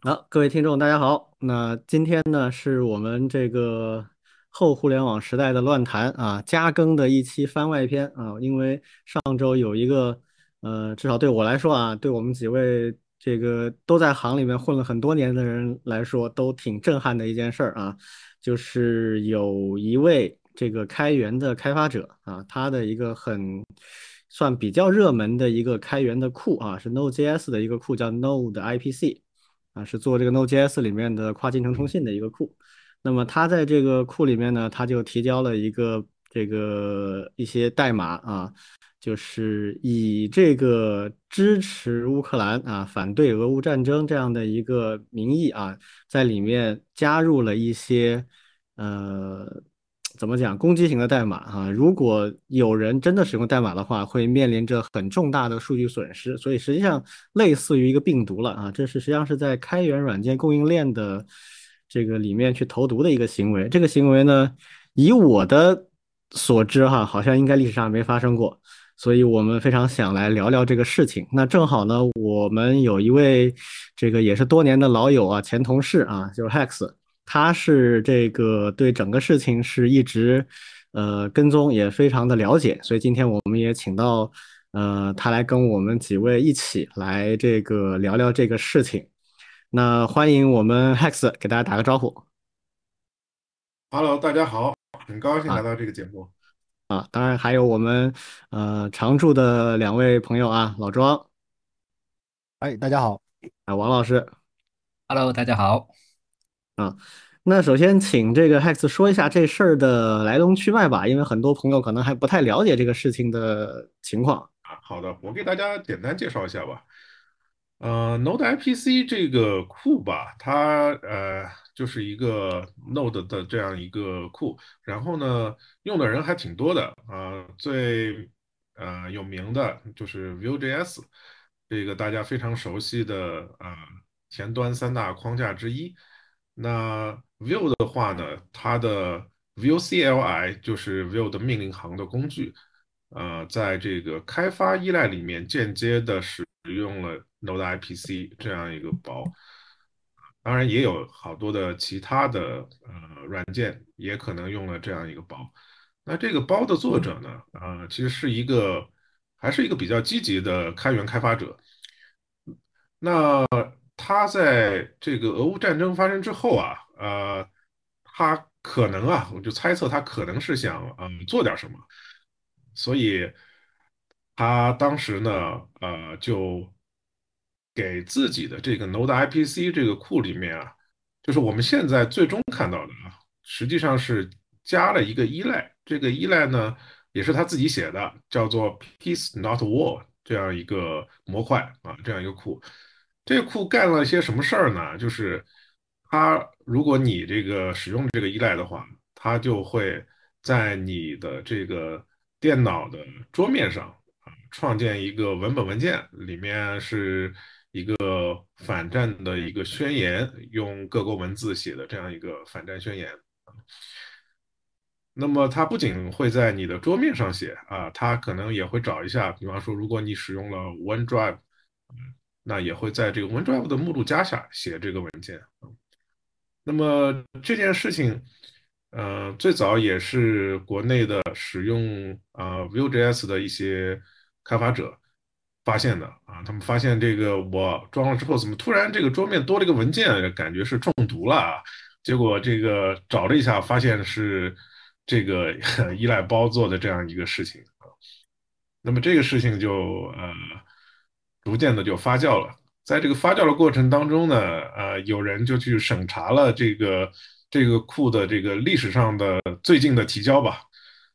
好，各位听众，大家好。那今天呢，是我们这个后互联网时代的乱谈啊，加更的一期番外篇啊。因为上周有一个，呃，至少对我来说啊，对我们几位这个都在行里面混了很多年的人来说，都挺震撼的一件事儿啊，就是有一位这个开源的开发者啊，他的一个很算比较热门的一个开源的库啊，是 Node.js 的一个库，叫 Node IPC。啊，是做这个 Node.js 里面的跨进程通信的一个库。那么它在这个库里面呢，它就提交了一个这个一些代码啊，就是以这个支持乌克兰啊，反对俄乌战争这样的一个名义啊，在里面加入了一些呃。怎么讲？攻击型的代码啊，如果有人真的使用代码的话，会面临着很重大的数据损失。所以实际上类似于一个病毒了啊，这是实际上是在开源软件供应链的这个里面去投毒的一个行为。这个行为呢，以我的所知哈，好像应该历史上没发生过。所以我们非常想来聊聊这个事情。那正好呢，我们有一位这个也是多年的老友啊，前同事啊，就是 Hex。他是这个对整个事情是一直呃跟踪，也非常的了解，所以今天我们也请到呃他来跟我们几位一起来这个聊聊这个事情。那欢迎我们 Hex 给大家打个招呼。Hello，大家好，很高兴来啊到这个节目。啊，当然还有我们呃常驻的两位朋友啊，老庄哎，大家好。啊，王老师。Hello，大家好。啊，那首先请这个 Hex 说一下这事儿的来龙去脉吧，因为很多朋友可能还不太了解这个事情的情况。啊，好的，我给大家简单介绍一下吧。呃，Node IPC 这个库吧，它呃就是一个 Node 的这样一个库，然后呢，用的人还挺多的啊、最呃有名的就是 Vue.js，这个大家非常熟悉的啊、前端三大框架之一。那 Vue 的话呢，它的 Vue CLI 就是 Vue 的命令行的工具。呃，在这个开发依赖里面间接的使用了 Node IPC 这样一个包，当然也有好多的其他的呃软件也可能用了这样一个包。那这个包的作者呢，呃，其实是一个还是一个比较积极的开源开发者。那他在这个俄乌战争发生之后啊，呃，他可能啊，我就猜测他可能是想嗯做点什么。所以他当时呢，呃，就给自己的这个 Node IPC 这个库里面啊，就是我们现在最终看到的啊，实际上是加了一个依赖。这个依赖呢，也是他自己写的，叫做 Peace Not War 这样一个模块啊，这样一个库。这个库干了些什么事儿呢？就是它，如果你这个使用这个依赖的话，它就会在你的这个电脑的桌面上啊，创建一个文本文件，里面是一个反战的一个宣言，用各国文字写的这样一个反战宣言。那么它不仅会在你的桌面上写啊，它可能也会找一下，比方说，如果你使用了 OneDrive，那也会在这个 OneDrive 的目录夹下写这个文件。那么这件事情，呃，最早也是国内的使用啊、呃 Vue.js 的一些开发者发现的啊，他们发现这个我装了之后，怎么突然这个桌面多了一个文件，感觉是中毒了啊？结果这个找了一下，发现是这个 依赖包做的这样一个事情啊。那么这个事情就呃逐渐的就发酵了。在这个发酵的过程当中呢，呃，有人就去审查了这个这个库的这个历史上的最近的提交吧，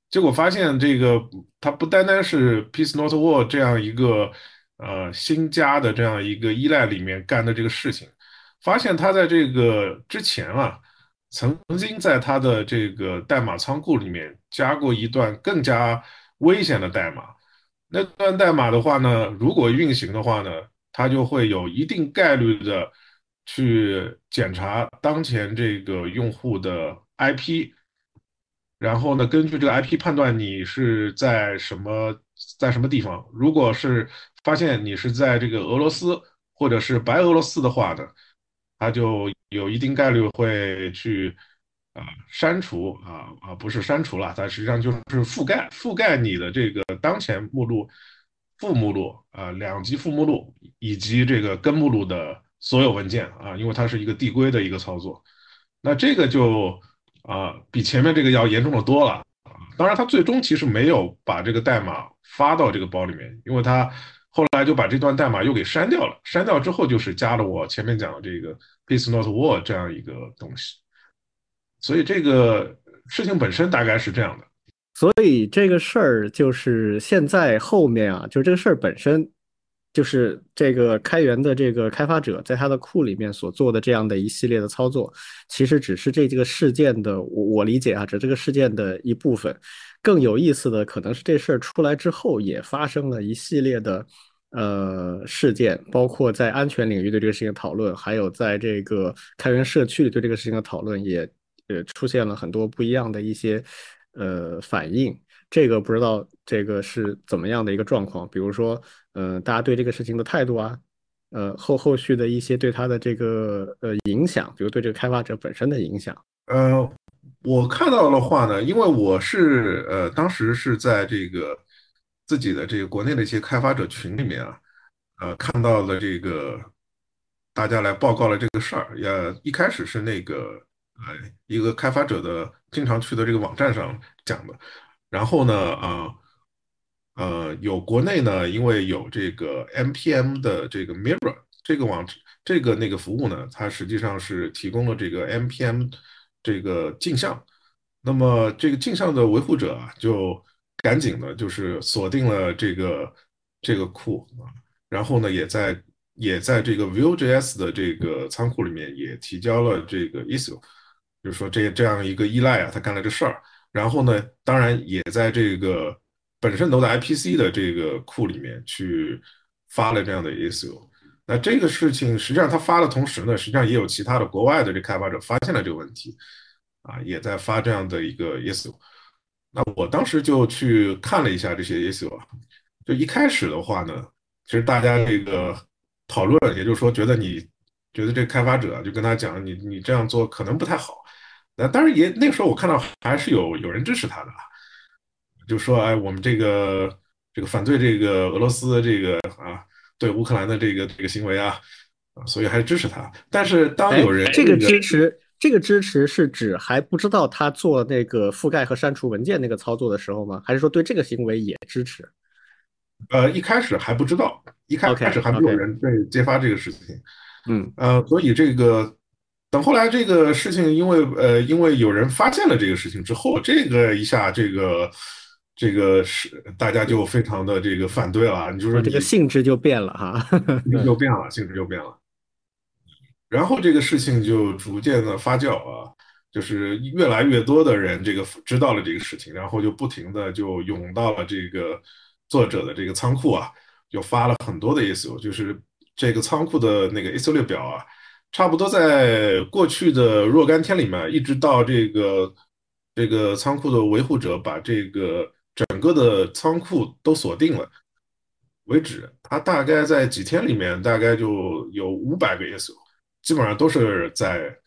结果发现这个它不单单是 Peace Not War 这样一个呃新加的这样一个依赖里面干的这个事情，发现它在这个之前啊，曾经在它的这个代码仓库里面加过一段更加危险的代码。那段代码的话呢，如果运行的话呢，它就会有一定概率的去检查当前这个用户的 IP，然后呢，根据这个 IP 判断你是在什么在什么地方。如果是发现你是在这个俄罗斯或者是白俄罗斯的话呢，它就有一定概率会去啊、删除啊啊不是删除了，它实际上就是覆盖覆盖你的这个当前目录、副目录啊、两级副目录以及这个根目录的所有文件啊，因为它是一个递归的一个操作，那这个就啊比前面这个要严重的多了。当然，他最终其实没有把这个代码发到这个包里面，因为他后来就把这段代码又给删掉了。删掉之后，就是加了我前面讲的这个 piece not war 这样一个东西。所以这个事情本身大概是这样的。所以这个事儿就是现在后面啊，就是这个事儿本身，就是这个开源的这个开发者在他的库里面所做的这样的一系列的操作，其实只是这这个事件的我我理解啊，只这个事件的一部分。更有意思的可能是这事儿出来之后，也发生了一系列的呃事件，包括在安全领域对这个事情讨论，还有在这个开源社区对这个事情的讨论，也呃出现了很多不一样的一些。呃反应，这个不知道这个是怎么样的一个状况。比如说，呃，大家对这个事情的态度啊，呃，后后续的一些对它的这个呃影响，比如对这个开发者本身的影响。呃，我看到的话呢，因为我是呃当时是在这个自己的这个国内的一些开发者群里面啊，呃，看到了这个大家来报告了这个事儿，也一开始是那个。呃，一个开发者的经常去的这个网站上讲的，然后呢，呃，呃，有国内呢，因为有这个 npm 的这个 Mirror 这个网这个那个服务呢，它实际上是提供了这个 npm 这个镜像，那么这个镜像的维护者啊，就赶紧的就是锁定了这个这个库啊，然后呢，也在也在这个 Vue.js 的这个仓库里面也提交了这个 issue。就是说这这样一个依赖啊，他干了这事儿，然后呢，当然也在这个本身 Node IPC 的这个库里面去发了这样的 issue。那这个事情实际上他发的同时呢，实际上也有其他的国外的这开发者发现了这个问题，啊，也在发这样的一个 issue。那我当时就去看了一下这些 issue 啊，就一开始的话呢，其实大家这个讨论，也就是说觉得你觉得这开发者就跟他讲，你你这样做可能不太好。那当然也那个时候我看到还是有有人支持他的，就说哎我们这个这个反对这个俄罗斯的这个啊对乌克兰的这个这个行为啊啊所以还是支持他。但是当有人这个支持这个支持是指还不知道他做那个覆盖和删除文件那个操作的时候吗？还是说对这个行为也支持？呃一开始还不知道，一开始还没有人被揭发这个事情。嗯呃所以这个。等后来这个事情，因为呃，因为有人发现了这个事情之后，这个一下，这个这个是大家就非常的这个反对了。你就说这个性质就变了哈，就变了，性质就变了。然后这个事情就逐渐的发酵啊，就是越来越多的人这个知道了这个事情，然后就不停的就涌到了这个作者的这个仓库啊，就发了很多的 issue，就是这个仓库的那个 issue 列表啊。差不多在过去的若干天里面，一直到这个这个仓库的维护者把这个整个的仓库都锁定了为止，他大概在几天里面，大概就有五百个 issue，基本上都是在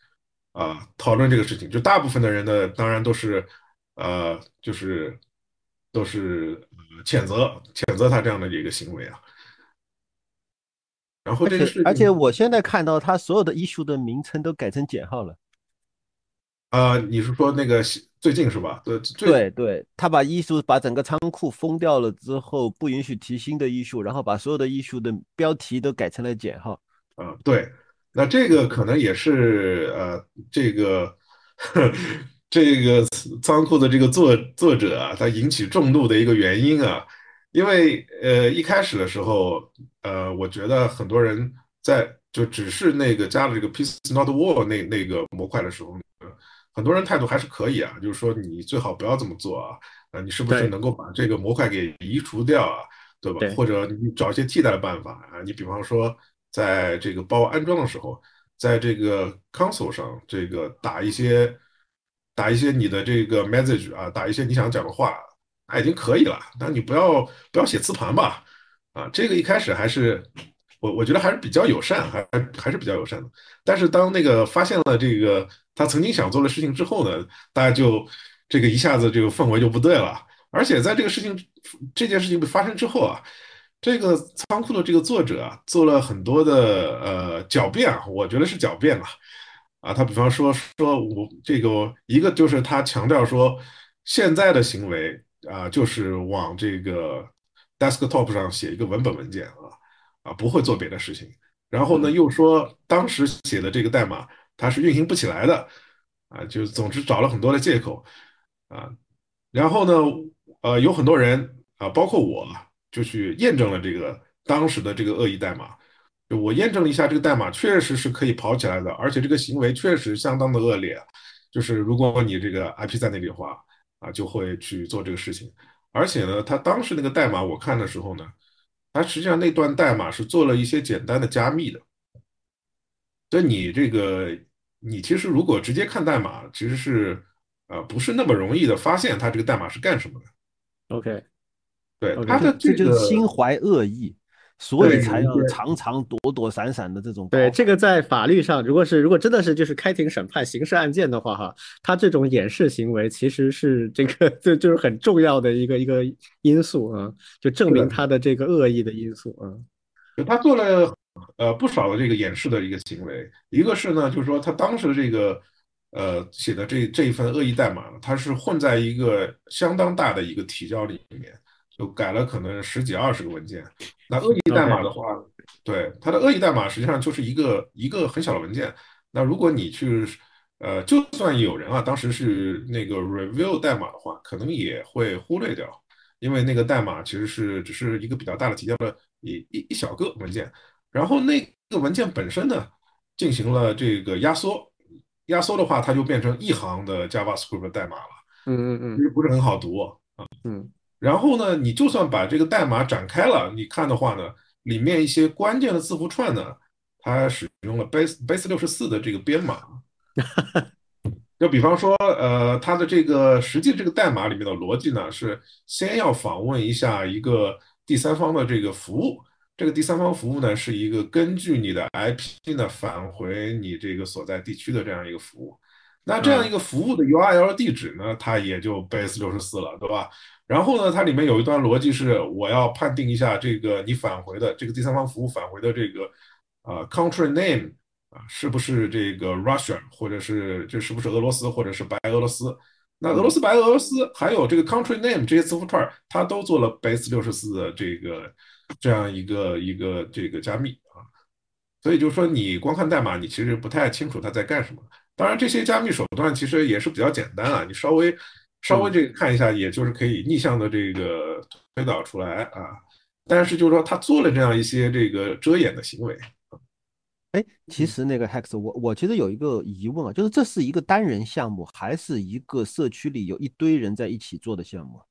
啊讨论这个事情。就大部分的人呢，当然都是呃，就是都是谴责谴责他这样的一个行为啊。然后这个是，而且我现在看到他所有的 issue 的名称都改成减号了。啊，你是说那个最近是吧？对对对，他把 issue 把整个仓库封掉了之后，不允许提新的 issue，然后把所有的 issue 的标题都改成了减号。啊，对，那这个可能也是呃，这个 这个仓库的这个作作者啊，他引起众怒的一个原因啊。因为呃一开始的时候，呃，我觉得很多人在就只是那个加了这个 piece not war 那那个模块的时候，很多人态度还是可以啊，就是说你最好不要这么做啊，啊，你是不是能够把这个模块给移除掉啊，对吧？或者你找一些替代的办法啊，你比方说在这个包安装的时候，在这个 console 上这个打一些打一些你的这个 message 啊，打一些你想讲的话。那已经可以了，但你不要不要写磁盘吧，啊，这个一开始还是我我觉得还是比较友善，还还还是比较友善的。但是当那个发现了这个他曾经想做的事情之后呢，大家就这个一下子这个氛围就不对了。而且在这个事情这件事情发生之后啊，这个仓库的这个作者啊做了很多的呃狡辩啊，我觉得是狡辩啊。啊，他比方说说我这个一个就是他强调说现在的行为啊，就是往这个 desktop 上写一个文本文件啊啊，不会做别的事情。然后呢，又说当时写的这个代码它是运行不起来的啊，就总之找了很多的借口啊。然后呢，呃，有很多人啊，包括我，就去验证了这个当时的这个恶意代码。就我验证了一下，这个代码确实是可以跑起来的，而且这个行为确实相当的恶劣。就是如果你这个 IP 在那里的话，啊，就会去做这个事情。而且呢，他当时那个代码我看的时候呢，他实际上那段代码是做了一些简单的加密的。所以你这个，你其实如果直接看代码，其实是呃不是那么容易的发现他这个代码是干什么的。OK，对，他的这个就是心怀恶意。所以才要常常躲躲闪闪的这种。对，这个在法律上，如果是如果真的是就是开庭审判刑事案件的话，哈，他这种掩饰行为其实是这个 就就是很重要的一个一个因素啊，就证明他的这个恶意的因素啊。他做了呃不少的这个掩饰的一个行为，一个是呢，就是说他当时这个呃写的这这一份恶意代码，它是混在一个相当大的一个提交里面。就改了可能十几二十个文件，那恶意代码的话，对它的恶意代码实际上就是一个一个很小的文件。那如果你去，呃，就算有人啊，当时是那个 review 代码的话，可能也会忽略掉，因为那个代码其实是只是一个比较大的提交的一一一小个文件，然后那个文件本身呢进行了这个压缩，压缩的话它就变成一行的 JavaScript 代码了，嗯嗯嗯，其实不是很好读啊，嗯。然后呢，你就算把这个代码展开了，你看的话呢，里面一些关键的字符串呢，它使用了 base base 六十四的这个编码。就比方说，呃，它的这个实际这个代码里面的逻辑呢，是先要访问一下一个第三方的这个服务，这个第三方服务呢，是一个根据你的 IP 呢返回你这个所在地区的这样一个服务。那这样一个服务的 URL 地址呢，它也就 base 六十四了，对吧？然后呢，它里面有一段逻辑是，我要判定一下这个你返回的这个第三方服务返回的这个呃 country name 啊，是不是这个 Russia，或者是这是不是俄罗斯，或者是白俄罗斯？那俄罗斯、白俄罗斯还有这个 country name 这些字符串，它都做了 base 六十四的这个这样一个一个这个加密啊。所以就是说，你光看代码，你其实不太清楚它在干什么。当然，这些加密手段其实也是比较简单啊，你稍微。稍微这个看一下，也就是可以逆向的这个推导出来啊。但是就是说，他做了这样一些这个遮掩的行为。哎，其实那个 Hex，我我其实有一个疑问啊，就是这是一个单人项目，还是一个社区里有一堆人在一起做的项目？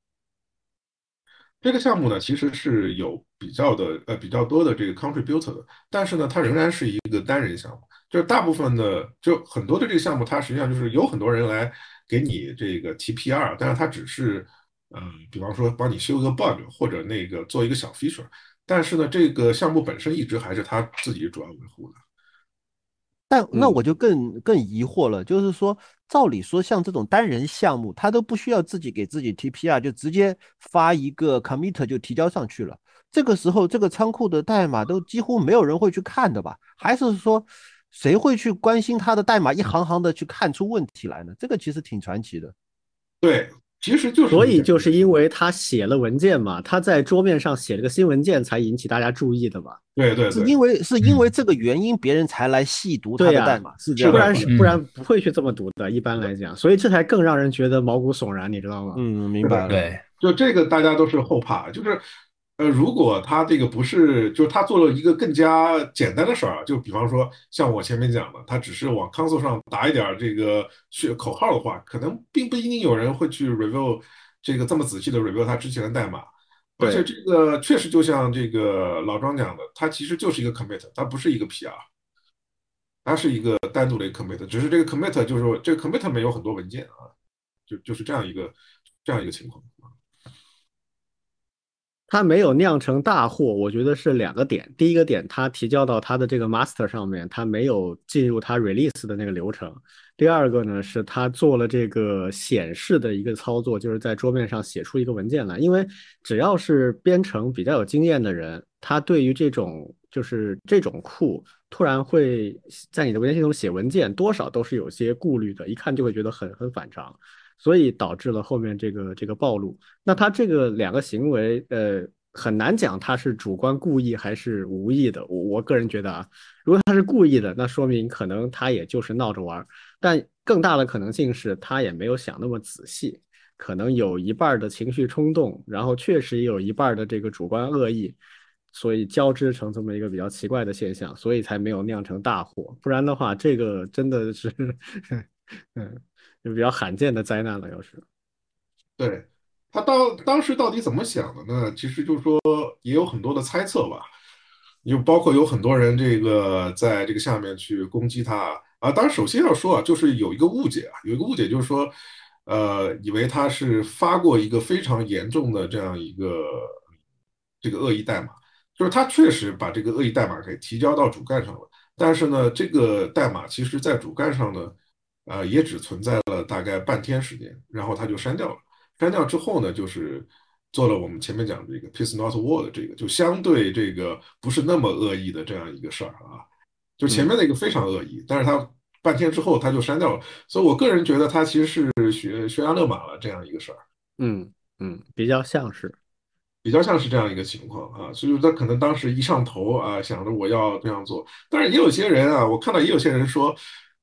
这个项目呢，其实是有比较的呃比较多的这个 contributor 的，但是呢，它仍然是一个单人项目。就大部分的，就很多的这个项目，它实际上就是有很多人来。给你这个提 PR，但是它只是，嗯，比方说帮你修个 bug 或者那个做一个小 feature，但是呢，这个项目本身一直还是他自己主要维护的。但那我就更更疑惑了，就是说，照理说像这种单人项目，他都不需要自己给自己 TPR，就直接发一个 commit 就提交上去了。这个时候，这个仓库的代码都几乎没有人会去看的吧？还是说？谁会去关心他的代码一行行的去看出问题来呢？这个其实挺传奇的。对，其实就是所以就是因为他写了文件嘛，他在桌面上写了个新文件，才引起大家注意的吧？对对，是因为是因为这个原因，别人才来细读他的代码，是这样，不然是不然不会去这么读的。一般来讲，所以这才更让人觉得毛骨悚然，你知道吗？嗯，明白了。对，就这个大家都是后怕，就是。呃，如果他这个不是，就是他做了一个更加简单的事儿啊，就比方说像我前面讲的，他只是往 console 上打一点这个血口号的话，可能并不一定有人会去 review 这个这么仔细的 review 他之前的代码。而且这个确实就像这个老庄讲的，它其实就是一个 commit，它不是一个 PR，它是一个单独的一个 commit，只是这个 commit 就是说这个 commit 里面有很多文件啊，就就是这样一个这样一个情况。它没有酿成大祸，我觉得是两个点。第一个点，它提交到它的这个 master 上面，它没有进入它 release 的那个流程。第二个呢，是它做了这个显示的一个操作，就是在桌面上写出一个文件来。因为只要是编程比较有经验的人，他对于这种就是这种库突然会在你的文件系统写文件，多少都是有些顾虑的，一看就会觉得很很反常。所以导致了后面这个这个暴露。那他这个两个行为，呃，很难讲他是主观故意还是无意的。我我个人觉得啊，如果他是故意的，那说明可能他也就是闹着玩。但更大的可能性是他也没有想那么仔细，可能有一半的情绪冲动，然后确实也有一半的这个主观恶意，所以交织成这么一个比较奇怪的现象，所以才没有酿成大祸。不然的话，这个真的是，嗯。就比较罕见的灾难了，要是，对他当当时到底怎么想的呢？其实就是说也有很多的猜测吧，就包括有很多人这个在这个下面去攻击他啊。当然，首先要说啊，就是有一个误解啊，有一个误解就是说，呃，以为他是发过一个非常严重的这样一个这个恶意代码，就是他确实把这个恶意代码给提交到主干上了，但是呢，这个代码其实在主干上呢。呃，也只存在了大概半天时间，然后他就删掉了。删掉之后呢，就是做了我们前面讲的这个 peace not war 的这个，就相对这个不是那么恶意的这样一个事儿啊。就前面那个非常恶意，但是他半天之后他就删掉了。所以我个人觉得他其实是悬悬崖勒马了这样一个事儿。嗯嗯，比较像是，比较像是这样一个情况啊。所以他可能当时一上头啊，想着我要这样做，但是也有些人啊，我看到也有些人说。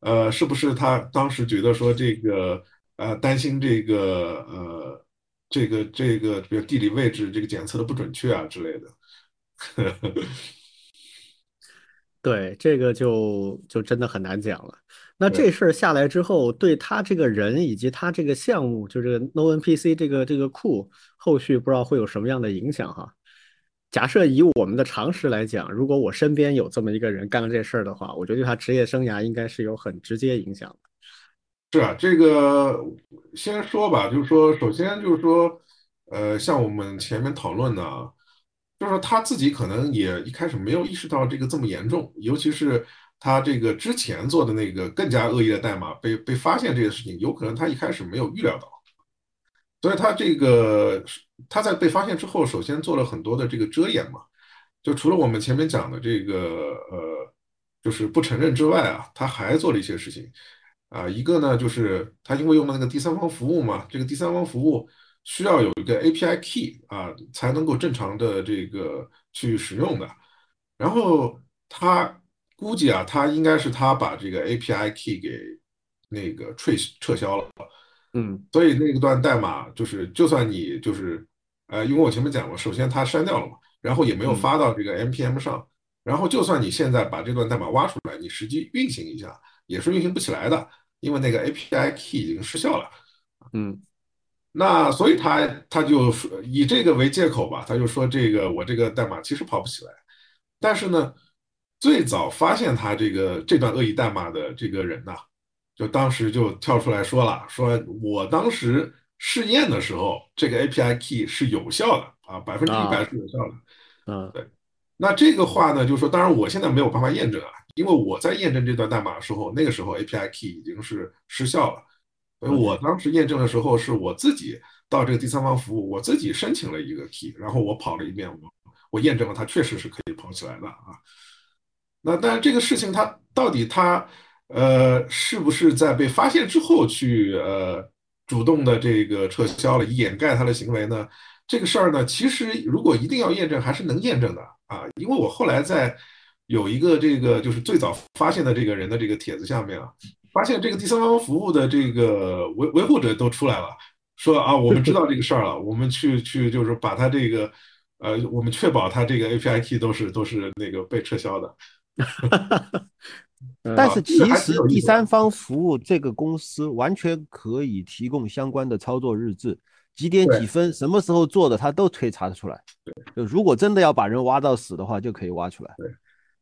呃，是不是他当时觉得说这个呃担心这个呃这个这个比如地理位置这个检测的不准确啊之类的？对，这个就就真的很难讲了。那这事儿下来之后，对他这个人以及他这个项目，就这个 NoNPC 这个这个库，后续不知道会有什么样的影响哈？假设以我们的常识来讲，如果我身边有这么一个人干了这事儿的话，我觉得对他职业生涯应该是有很直接影响的。是啊，这个先说吧，就是说，首先就是说，呃，像我们前面讨论的，就是他自己可能也一开始没有意识到这个这么严重，尤其是他这个之前做的那个更加恶意的代码被被发现这个事情，有可能他一开始没有预料到。所以他这个他在被发现之后，首先做了很多的这个遮掩嘛，就除了我们前面讲的这个呃，就是不承认之外啊，他还做了一些事情啊。一个呢，就是他因为用了那个第三方服务嘛，这个第三方服务需要有一个 API key 啊，才能够正常的这个去使用的。然后他估计啊，他应该是他把这个 API key 给那个撤撤销了。嗯，所以那一段代码就是，就算你就是，呃，因为我前面讲过，首先它删掉了嘛，然后也没有发到这个 npm 上，然后就算你现在把这段代码挖出来，你实际运行一下，也是运行不起来的，因为那个 API key 已经失效了。嗯，那所以他他就说以这个为借口吧，他就说这个我这个代码其实跑不起来，但是呢，最早发现他这个这段恶意代码的这个人呐。就当时就跳出来说了，说我当时试验的时候，这个 API key 是有效的啊，百分之一百是有效的。嗯，对。那这个话呢，就是说，当然我现在没有办法验证啊，因为我在验证这段代码的时候，那个时候 API key 已经是失效了。所以我当时验证的时候，是我自己到这个第三方服务，我自己申请了一个 key，然后我跑了一遍，我我验证了它确实是可以跑起来的啊。那但是这个事情它到底它。呃，是不是在被发现之后去呃主动的这个撤销了，以掩盖他的行为呢？这个事儿呢，其实如果一定要验证，还是能验证的啊。因为我后来在有一个这个就是最早发现的这个人的这个帖子下面啊，发现这个第三方服务的这个维维护者都出来了，说啊，我们知道这个事儿了，我们去去就是把他这个呃，我们确保他这个 API T 都是都是那个被撤销的。但是其实第三方服务这个公司完全可以提供相关的操作日志，几点几分什么时候做的，他都可以查得出来。对，就如果真的要把人挖到死的话，就可以挖出来。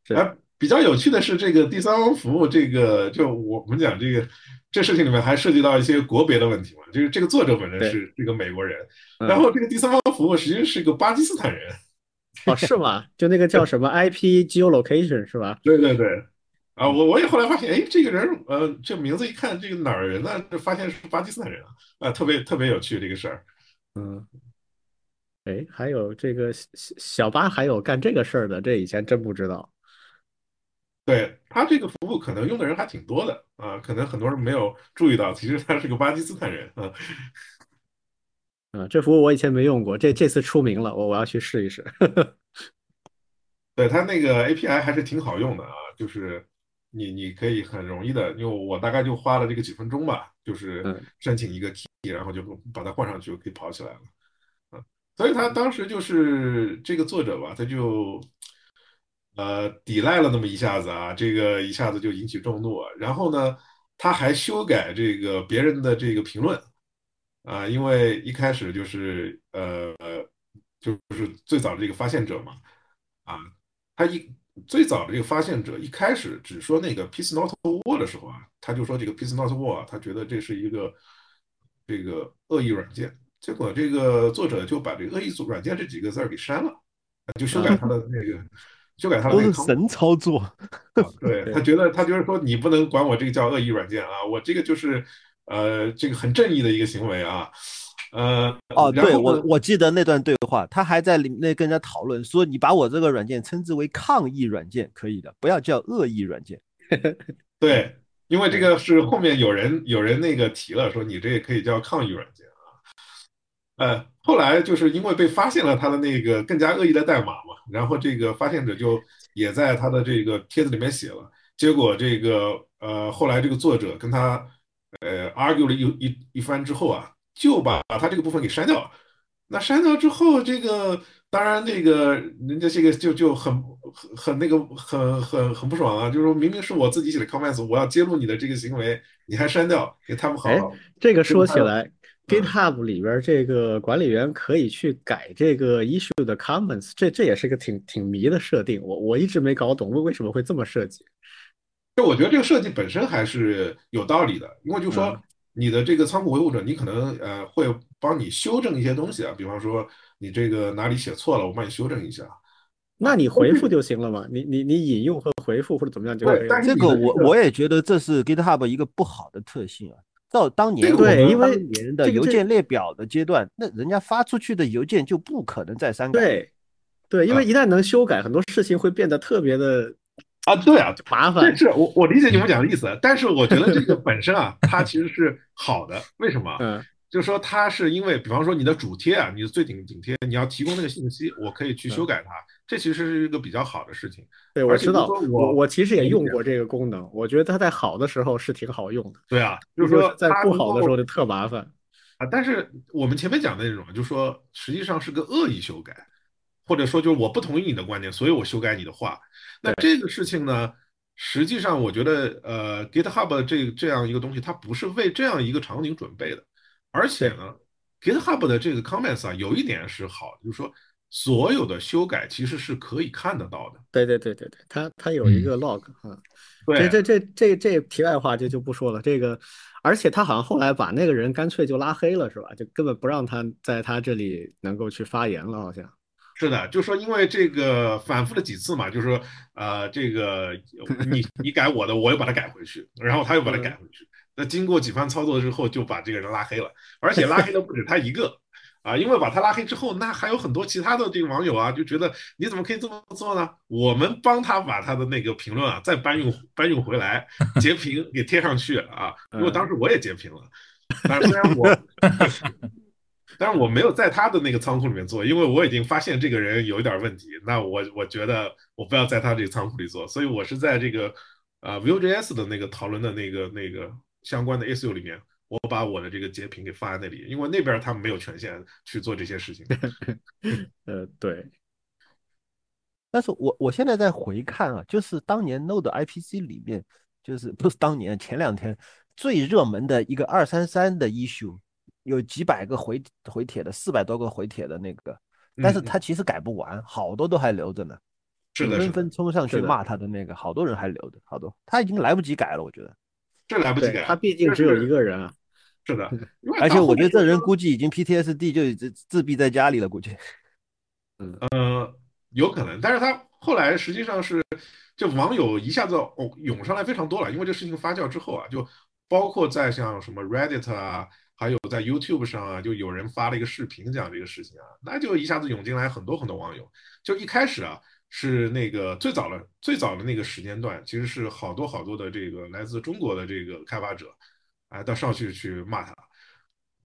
对，哎，比较有趣的是，这个第三方服务，这个就我们讲这个这事情里面还涉及到一些国别的问题嘛，就是这个作者本身是这个美国人，然后这个第三方服务实际上是个巴基斯坦人。哦，是吗？就那个叫什么 IP geolocation 是吧？对 对对。啊，我我也后来发现，哎，这个人，呃，这名字一看，这个哪儿人呢？这发现是巴基斯坦人啊，啊，特别特别有趣这个事儿。嗯。哎，还有这个小小巴还有干这个事儿的，这以前真不知道。对他这个服务可能用的人还挺多的啊，可能很多人没有注意到，其实他是个巴基斯坦人啊。啊，这服务我以前没用过，这这次出名了，我我要去试一试。对他那个 API 还是挺好用的啊，就是你你可以很容易的，因为我大概就花了这个几分钟吧，就是申请一个 key，然后就把它换上去，可以跑起来了。所以他当时就是这个作者吧，他就呃抵赖了那么一下子啊，这个一下子就引起众怒。然后呢，他还修改这个别人的这个评论啊，因为一开始就是呃就是最早的这个发现者嘛啊，他一最早的这个发现者一开始只说那个 peace not war 的时候啊，他就说这个 peace not war，他觉得这是一个这个恶意软件。结果这个作者就把这个恶意组软件这几个字儿给删了，就修改他的那个，修改他的那个。神操作。对他觉得他就是说你不能管我这个叫恶意软件啊，我这个就是呃这个很正义的一个行为啊，呃哦，对我我记得那段对话，他还在里面跟人家讨论说你把我这个软件称之为抗议软件可以的，不要叫恶意软件。对，因为这个是后面有人有人那个提了说你这个可以叫抗议软件啊。呃，后来就是因为被发现了他的那个更加恶意的代码嘛，然后这个发现者就也在他的这个帖子里面写了，结果这个呃后来这个作者跟他呃 argue 了一一一番之后啊，就把把他这个部分给删掉了。那删掉之后，这个当然那个人家这个就就很很很那个很很很不爽啊，就是说明明是我自己写的 comments，我要揭露你的这个行为，你还删掉，给他们好。这个说起来。GitHub 里边这个管理员可以去改这个 issue 的 comments，这这也是个挺挺迷的设定，我我一直没搞懂为为什么会这么设计。就我觉得这个设计本身还是有道理的，因为就说你的这个仓库维护者，你可能呃会帮你修正一些东西啊，比方说你这个哪里写错了，我帮你修正一下。那你回复就行了嘛，你你你引用和回复或者怎么样就可以了。这个我我也觉得这是 GitHub 一个不好的特性啊。到当年对，因为年的邮件列表的阶段，那人家发出去的邮件就不可能再删改。对，对，因为一旦能修改，很多事情会变得特别的啊，对啊，麻烦。是我我理解你们讲的意思，但是我觉得这个本身啊，它其实是好的。为什么？嗯。就是说，它是因为，比方说你的主贴啊，你的最顶顶贴，你要提供那个信息，我可以去修改它，这其实是一个比较好的事情。对，我知道，我我其实也用过这个功能，我觉得它在好的时候是挺好用的。对啊，就是说在不好的时候就特麻烦啊。但是我们前面讲的那种，就是说实际上是个恶意修改，或者说就是我不同意你的观点，所以我修改你的话。那这个事情呢，实际上我觉得，呃，GitHub 这这样一个东西，它不是为这样一个场景准备的。而且呢，GitHub 的这个 comments 啊，有一点是好，就是说所有的修改其实是可以看得到的。对对对对对，它它有一个 log 啊。对，这这这这这题外话就就不说了。这个，而且他好像后来把那个人干脆就拉黑了，是吧？就根本不让他在他这里能够去发言了，好像。是的，就说因为这个反复了几次嘛，就是说呃，这个你你改我的，我又把它改回去，然后他又把它改回去。那经过几番操作之后，就把这个人拉黑了，而且拉黑的不止他一个啊！因为把他拉黑之后，那还有很多其他的这个网友啊，就觉得你怎么可以这么做呢？我们帮他把他的那个评论啊再搬运搬运回来，截屏给贴上去啊！因为当时我也截屏了，但是虽然我，但是我没有在他的那个仓库里面做，因为我已经发现这个人有一点问题。那我我觉得我不要在他这个仓库里做，所以我是在这个啊 Vue.js 的那个讨论的那个那个。相关的 issue 里面，我把我的这个截屏给发在那里，因为那边他们没有权限去做这些事情。呃，对。但是我我现在在回看啊，就是当年 Node IPC 里面，就是不是当年前两天最热门的一个二三三的 issue，有几百个回回帖的，四百多个回帖的那个，但是他其实改不完，好多都还留着呢。是的，纷纷冲上去骂他的那个，好多人还留着，好多他已经来不及改了，我觉得。这来不及改。他毕竟只有一个人啊。是的，而且我觉得这人估估计已经 PTSD 就自自闭在家里了，估计。嗯呃有可能，但是他后来实际上是，就网友一下子哦涌上来非常多了，因为这事情发酵之后啊，就包括在像什么 Reddit 啊，还有在 YouTube 上啊，就有人发了一个视频讲这个事情啊，那就一下子涌进来很多很多网友。就一开始啊，是那个最早的最早的那个时间段，其实是好多好多的这个来自中国的这个开发者，啊，到上去去骂他。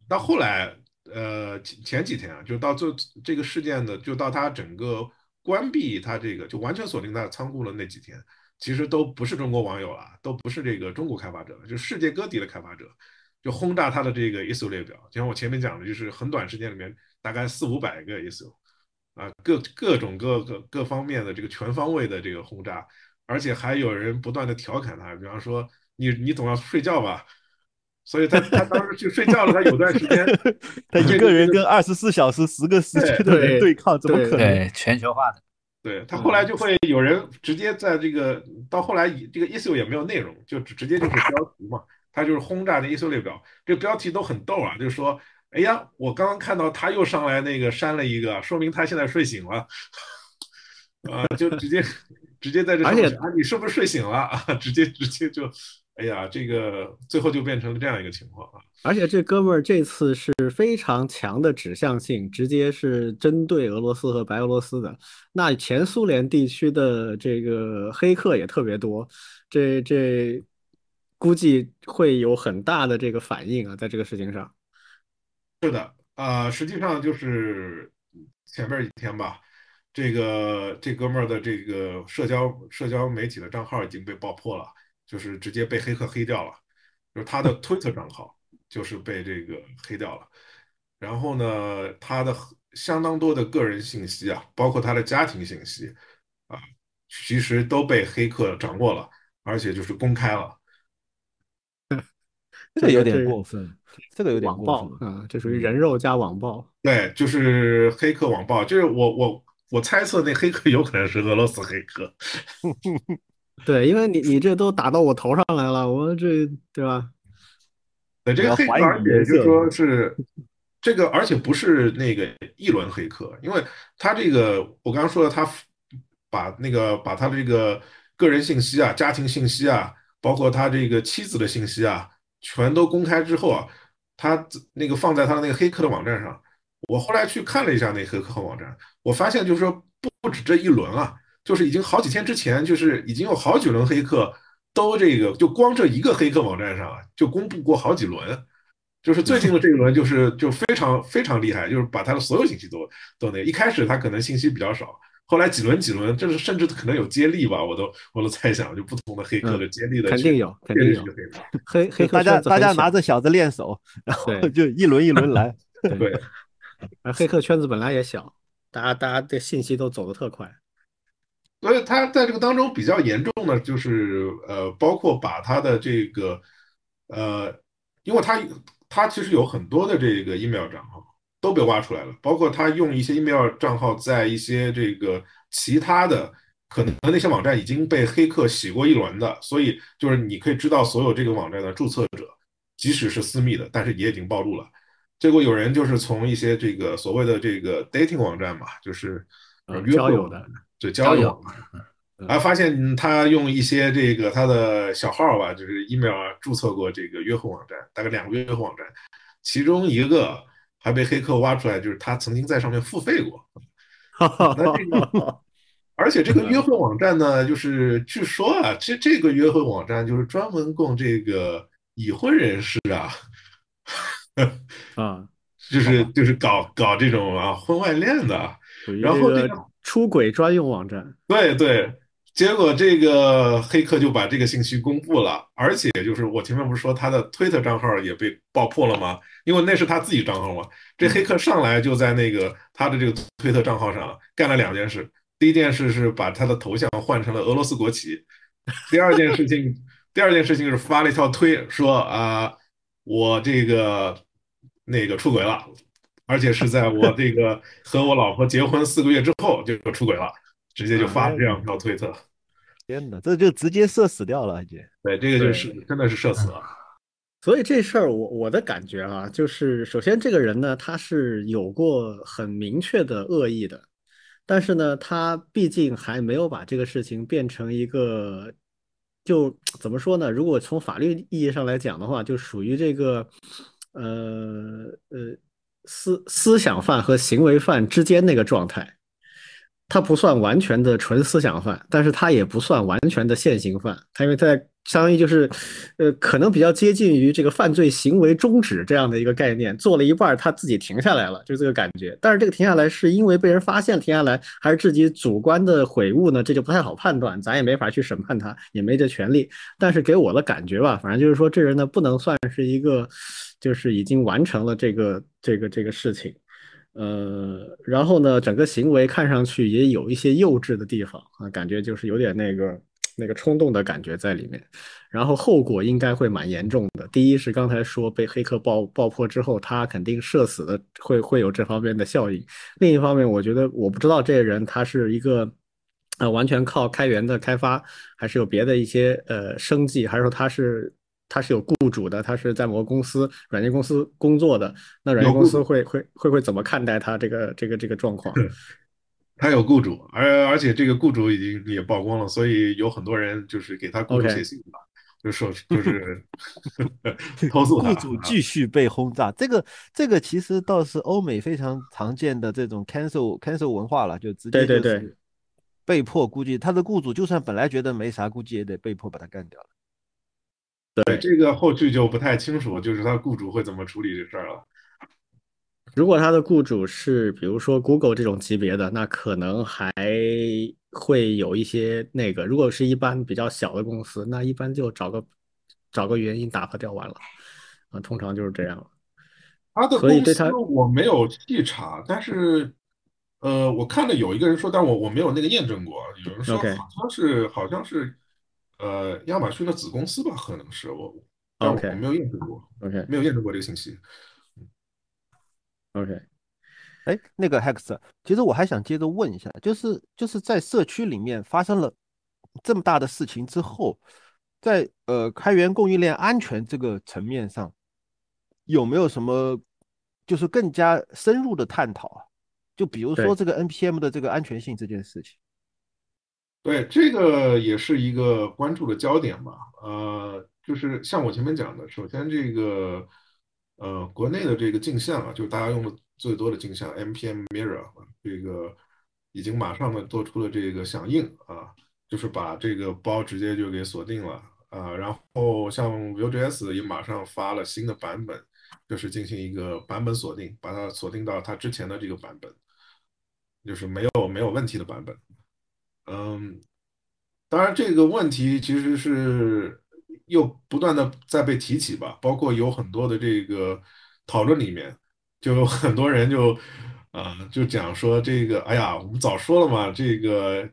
到后来，呃，前前几天啊，就到这这个事件的，就到他整个关闭他这个，就完全锁定在仓库的那几天，其实都不是中国网友了，都不是这个中国开发者了，就世界各地的开发者，就轰炸他的这个 issue 列表。就像我前面讲的，就是很短时间里面大概四五百个 issue，啊，各各种各个各方面的这个全方位的这个轰炸，而且还有人不断的调侃他，比方说你你总要睡觉吧。所以他他当时去睡觉了，他有段时间，他一个人跟二十四小时十个时区的人对抗，怎么可能？对，全球化的。对他后来就会有人直接在这个到后来这个 issue 也没有内容，就直直接就是标题嘛，他就是轰炸的 issue 列表，这个标题都很逗啊，就是说，哎呀，我刚刚看到他又上来那个删了一个，说明他现在睡醒了，啊，就直接直接在这而且啊，你是不是睡醒了啊？直接直接就。哎呀，这个最后就变成了这样一个情况啊！而且这哥们儿这次是非常强的指向性，直接是针对俄罗斯和白俄罗斯的。那前苏联地区的这个黑客也特别多，这这估计会有很大的这个反应啊，在这个事情上。是的，啊，实际上就是前面几天吧，这个这哥们儿的这个社交社交媒体的账号已经被爆破了。就是直接被黑客黑掉了，就是他的 Twitter 账号就是被这个黑掉了，然后呢，他的相当多的个人信息啊，包括他的家庭信息啊，其实都被黑客掌握了，而且就是公开了。这个有点过分，这个有点过分啊，这属于人肉加网暴。对，就是黑客网暴，就是我我我猜测那黑客有可能是俄罗斯黑客。对，因为你你这都打到我头上来了，我这对吧？对，这个黑客而且就说是这个，而且不是那个一轮黑客，因为他这个我刚刚说的，他把那个把他的这个个人信息啊、家庭信息啊，包括他这个妻子的信息啊，全都公开之后啊，他那个放在他的那个黑客的网站上。我后来去看了一下那黑客网站，我发现就是说不止这一轮啊。就是已经好几天之前，就是已经有好几轮黑客都这个，就光这一个黑客网站上啊，就公布过好几轮。就是最近的这一轮，就是就非常非常厉害，就是把他的所有信息都都那。一开始他可能信息比较少，后来几轮几轮，就是甚至可能有接力吧，我都我都猜想，就不同的黑客的接力的肯定有，肯定有黑黑 大家大家拿着小子练手，然后就一轮一轮来。对，而黑客圈子本来也小，大家大家的信息都走得特快。所以他在这个当中比较严重的，就是呃，包括把他的这个呃，因为他他其实有很多的这个 email 账号都被挖出来了，包括他用一些 email 账号在一些这个其他的可能那些网站已经被黑客洗过一轮的，所以就是你可以知道所有这个网站的注册者，即使是私密的，但是也已经暴露了。结果有人就是从一些这个所谓的这个 dating 网站嘛，就是约会友的。就交友，啊，发现他用一些这个他的小号吧，就是 email 啊，注册过这个约会网站，大概两个约会网站，其中一个还被黑客挖出来，就是他曾经在上面付费过。那这个，而且这个约会网站呢，就是据说啊，这这个约会网站就是专门供这个已婚人士啊，啊，就是就是搞搞这种啊婚外恋的，然后这个。出轨专用网站，对对，结果这个黑客就把这个信息公布了，而且就是我前面不是说他的推特账号也被爆破了吗？因为那是他自己账号嘛。这黑客上来就在那个他的这个推特账号上干了两件事，第一件事是把他的头像换成了俄罗斯国旗，第二件事情，第二件事情是发了一条推说啊，我这个那个出轨了。而且是在我这个和我老婆结婚四个月之后就出轨了，直接就发了这样一条推特。天哪，这就直接社死掉了，已经。对，这个就是真的是社死了。所以这事儿，我我的感觉啊，就是首先这个人呢，他是有过很明确的恶意的，但是呢，他毕竟还没有把这个事情变成一个，就怎么说呢？如果从法律意义上来讲的话，就属于这个，呃呃，思思想犯和行为犯之间那个状态。他不算完全的纯思想犯，但是他也不算完全的现行犯，他因为在相当于就是，呃，可能比较接近于这个犯罪行为终止这样的一个概念，做了一半他自己停下来了，就这个感觉。但是这个停下来是因为被人发现停下来，还是自己主观的悔悟呢？这就不太好判断，咱也没法去审判他，也没这权利。但是给我的感觉吧，反正就是说这人呢，不能算是一个，就是已经完成了这个这个这个事情。呃，然后呢，整个行为看上去也有一些幼稚的地方啊，感觉就是有点那个那个冲动的感觉在里面。然后后果应该会蛮严重的。第一是刚才说被黑客爆爆破之后，他肯定社死的，会会有这方面的效应。另一方面，我觉得我不知道这个人他是一个呃完全靠开源的开发，还是有别的一些呃生计，还是说他是。他是有雇主的，他是在某个公司软件公司工作的。那软件公司会会会会怎么看待他这个这个这个状况？他有雇主，而而且这个雇主已经也曝光了，所以有很多人就是给他雇主写信吧，就说就是 投诉雇主继续被轰炸。这个这个其实倒是欧美非常常见的这种 cancel cancel 文化了，就直接就是被迫估计他的雇主就算本来觉得没啥，估计也得被迫把他干掉了。对这个后续就不太清楚，就是他雇主会怎么处理这事儿了。如果他的雇主是比如说 Google 这种级别的，那可能还会有一些那个；如果是一般比较小的公司，那一般就找个找个原因打发掉完了啊，通常就是这样。他的公司我没有细查，但是呃，我看了有一个人说，但我我没有那个验证过，有人说好像是好像是。呃，亚马逊的子公司吧，可能是我，但我没有验证过，OK，没有验证过这个信息。OK，哎，那个 Hex，其实我还想接着问一下，就是就是在社区里面发生了这么大的事情之后，在呃开源供应链安全这个层面上，有没有什么就是更加深入的探讨啊？就比如说这个 NPM 的这个安全性这件事情。对，这个也是一个关注的焦点吧。呃，就是像我前面讲的，首先这个，呃，国内的这个镜像啊，就是大家用的最多的镜像 MPM mirror，这个已经马上呢做出了这个响应啊，就是把这个包直接就给锁定了啊。然后像 Vue.js 也马上发了新的版本，就是进行一个版本锁定，把它锁定到它之前的这个版本，就是没有没有问题的版本。嗯，当然这个问题其实是又不断的在被提起吧，包括有很多的这个讨论里面，就有很多人就啊就讲说这个，哎呀，我们早说了嘛，这个。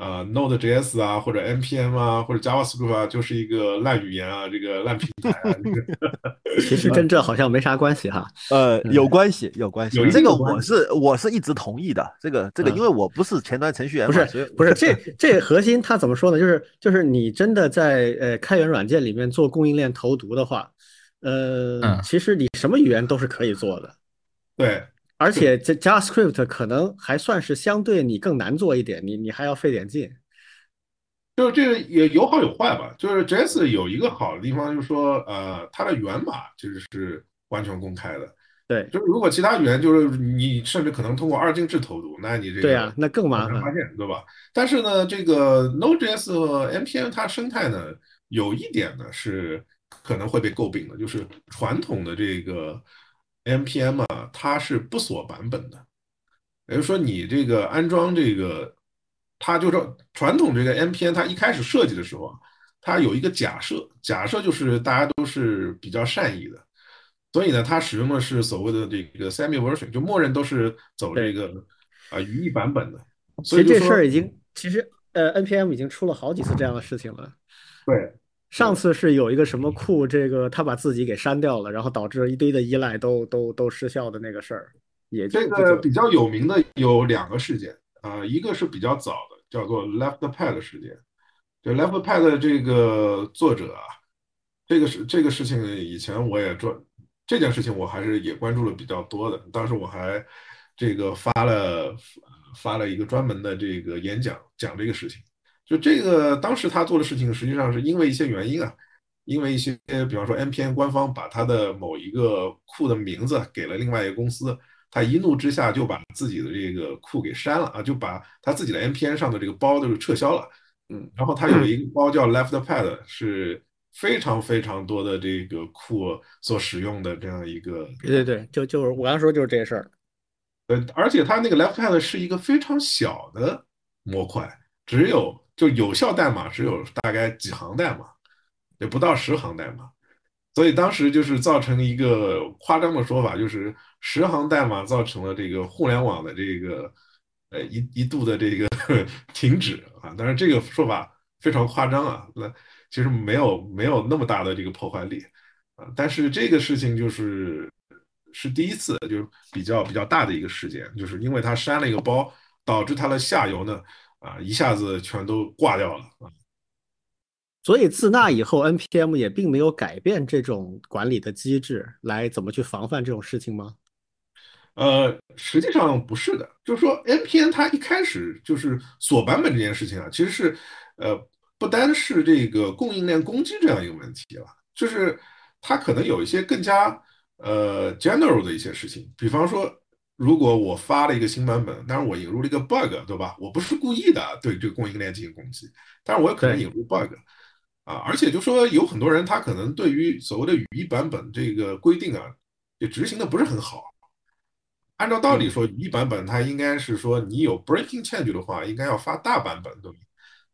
呃，Node.js 啊，或者 npm 啊，或者 JavaScript 啊，就是一个烂语言啊，这个烂平台啊。其实跟这好像没啥关系哈。呃，有关系，有关系。有这个我是我是一直同意的。这个这个，因为我不是前端程序员，不是不 是这这核心它怎么说呢？就是就是你真的在呃开源软件里面做供应链投毒的话，呃，其实你什么语言都是可以做的。对。而且这 JavaScript 可能还算是相对你更难做一点，你你还要费点劲。就是这个也有好有坏吧。就是 JS 有一个好的地方，就是说，呃，它的源码其实是完全公开的。对，就是如果其他语言就是你甚至可能通过二进制投毒，那你这个对啊，那更麻烦，发现对吧？但是呢，这个 Node.js 和 npm 它生态呢，有一点呢是可能会被诟病的，就是传统的这个。Npm 啊，它是不锁版本的，也就是说，你这个安装这个，它就是传统这个 npm，它一开始设计的时候啊，它有一个假设，假设就是大家都是比较善意的，所以呢，它使用的是所谓的这个 semi version，就默认都是走这个啊语义版本的。所以这事儿已经，其实呃 npm 已经出了好几次这样的事情了。对。上次是有一个什么库，这个他把自己给删掉了，然后导致一堆的依赖都都都失效的那个事儿，也这个比较有名的有两个事件啊，一个是比较早的叫做 LeftPad 事件。就 LeftPad 这个作者啊，这个是这个事情以前我也做这件事情，我还是也关注了比较多的。当时我还这个发了发了一个专门的这个演讲，讲这个事情。就这个当时他做的事情，实际上是因为一些原因啊。因为一些，比方说 NPN 官方把他的某一个库的名字给了另外一个公司，他一怒之下就把自己的这个库给删了啊，就把他自己的 NPN 上的这个包都是撤销了。嗯，然后他有一个包叫 LeftPad，是非常非常多的这个库所使用的这样一个。对对对，就就是我刚说就是这事儿。呃，而且它那个 LeftPad 是一个非常小的模块，只有就有效代码只有大概几行代码。也不到十行代码，所以当时就是造成一个夸张的说法，就是十行代码造成了这个互联网的这个呃一一度的这个 停止啊。当然这个说法非常夸张啊，那其实没有没有那么大的这个破坏力啊。但是这个事情就是是第一次，就是比较比较大的一个事件，就是因为他删了一个包，导致他的下游呢啊一下子全都挂掉了啊。所以自那以后，NPM 也并没有改变这种管理的机制，来怎么去防范这种事情吗？呃，实际上不是的，就是说 NPM 它一开始就是锁版本这件事情啊，其实是呃不单是这个供应链攻击这样一个问题了，就是它可能有一些更加呃 general 的一些事情，比方说如果我发了一个新版本，但是我引入了一个 bug，对吧？我不是故意的对这个供应链进行攻击，但是我有可能引入 bug。啊，而且就说有很多人，他可能对于所谓的语义版本这个规定啊，也执行的不是很好。按照道理说，语义版本它应该是说你有 breaking change 的话，应该要发大版本，对吧？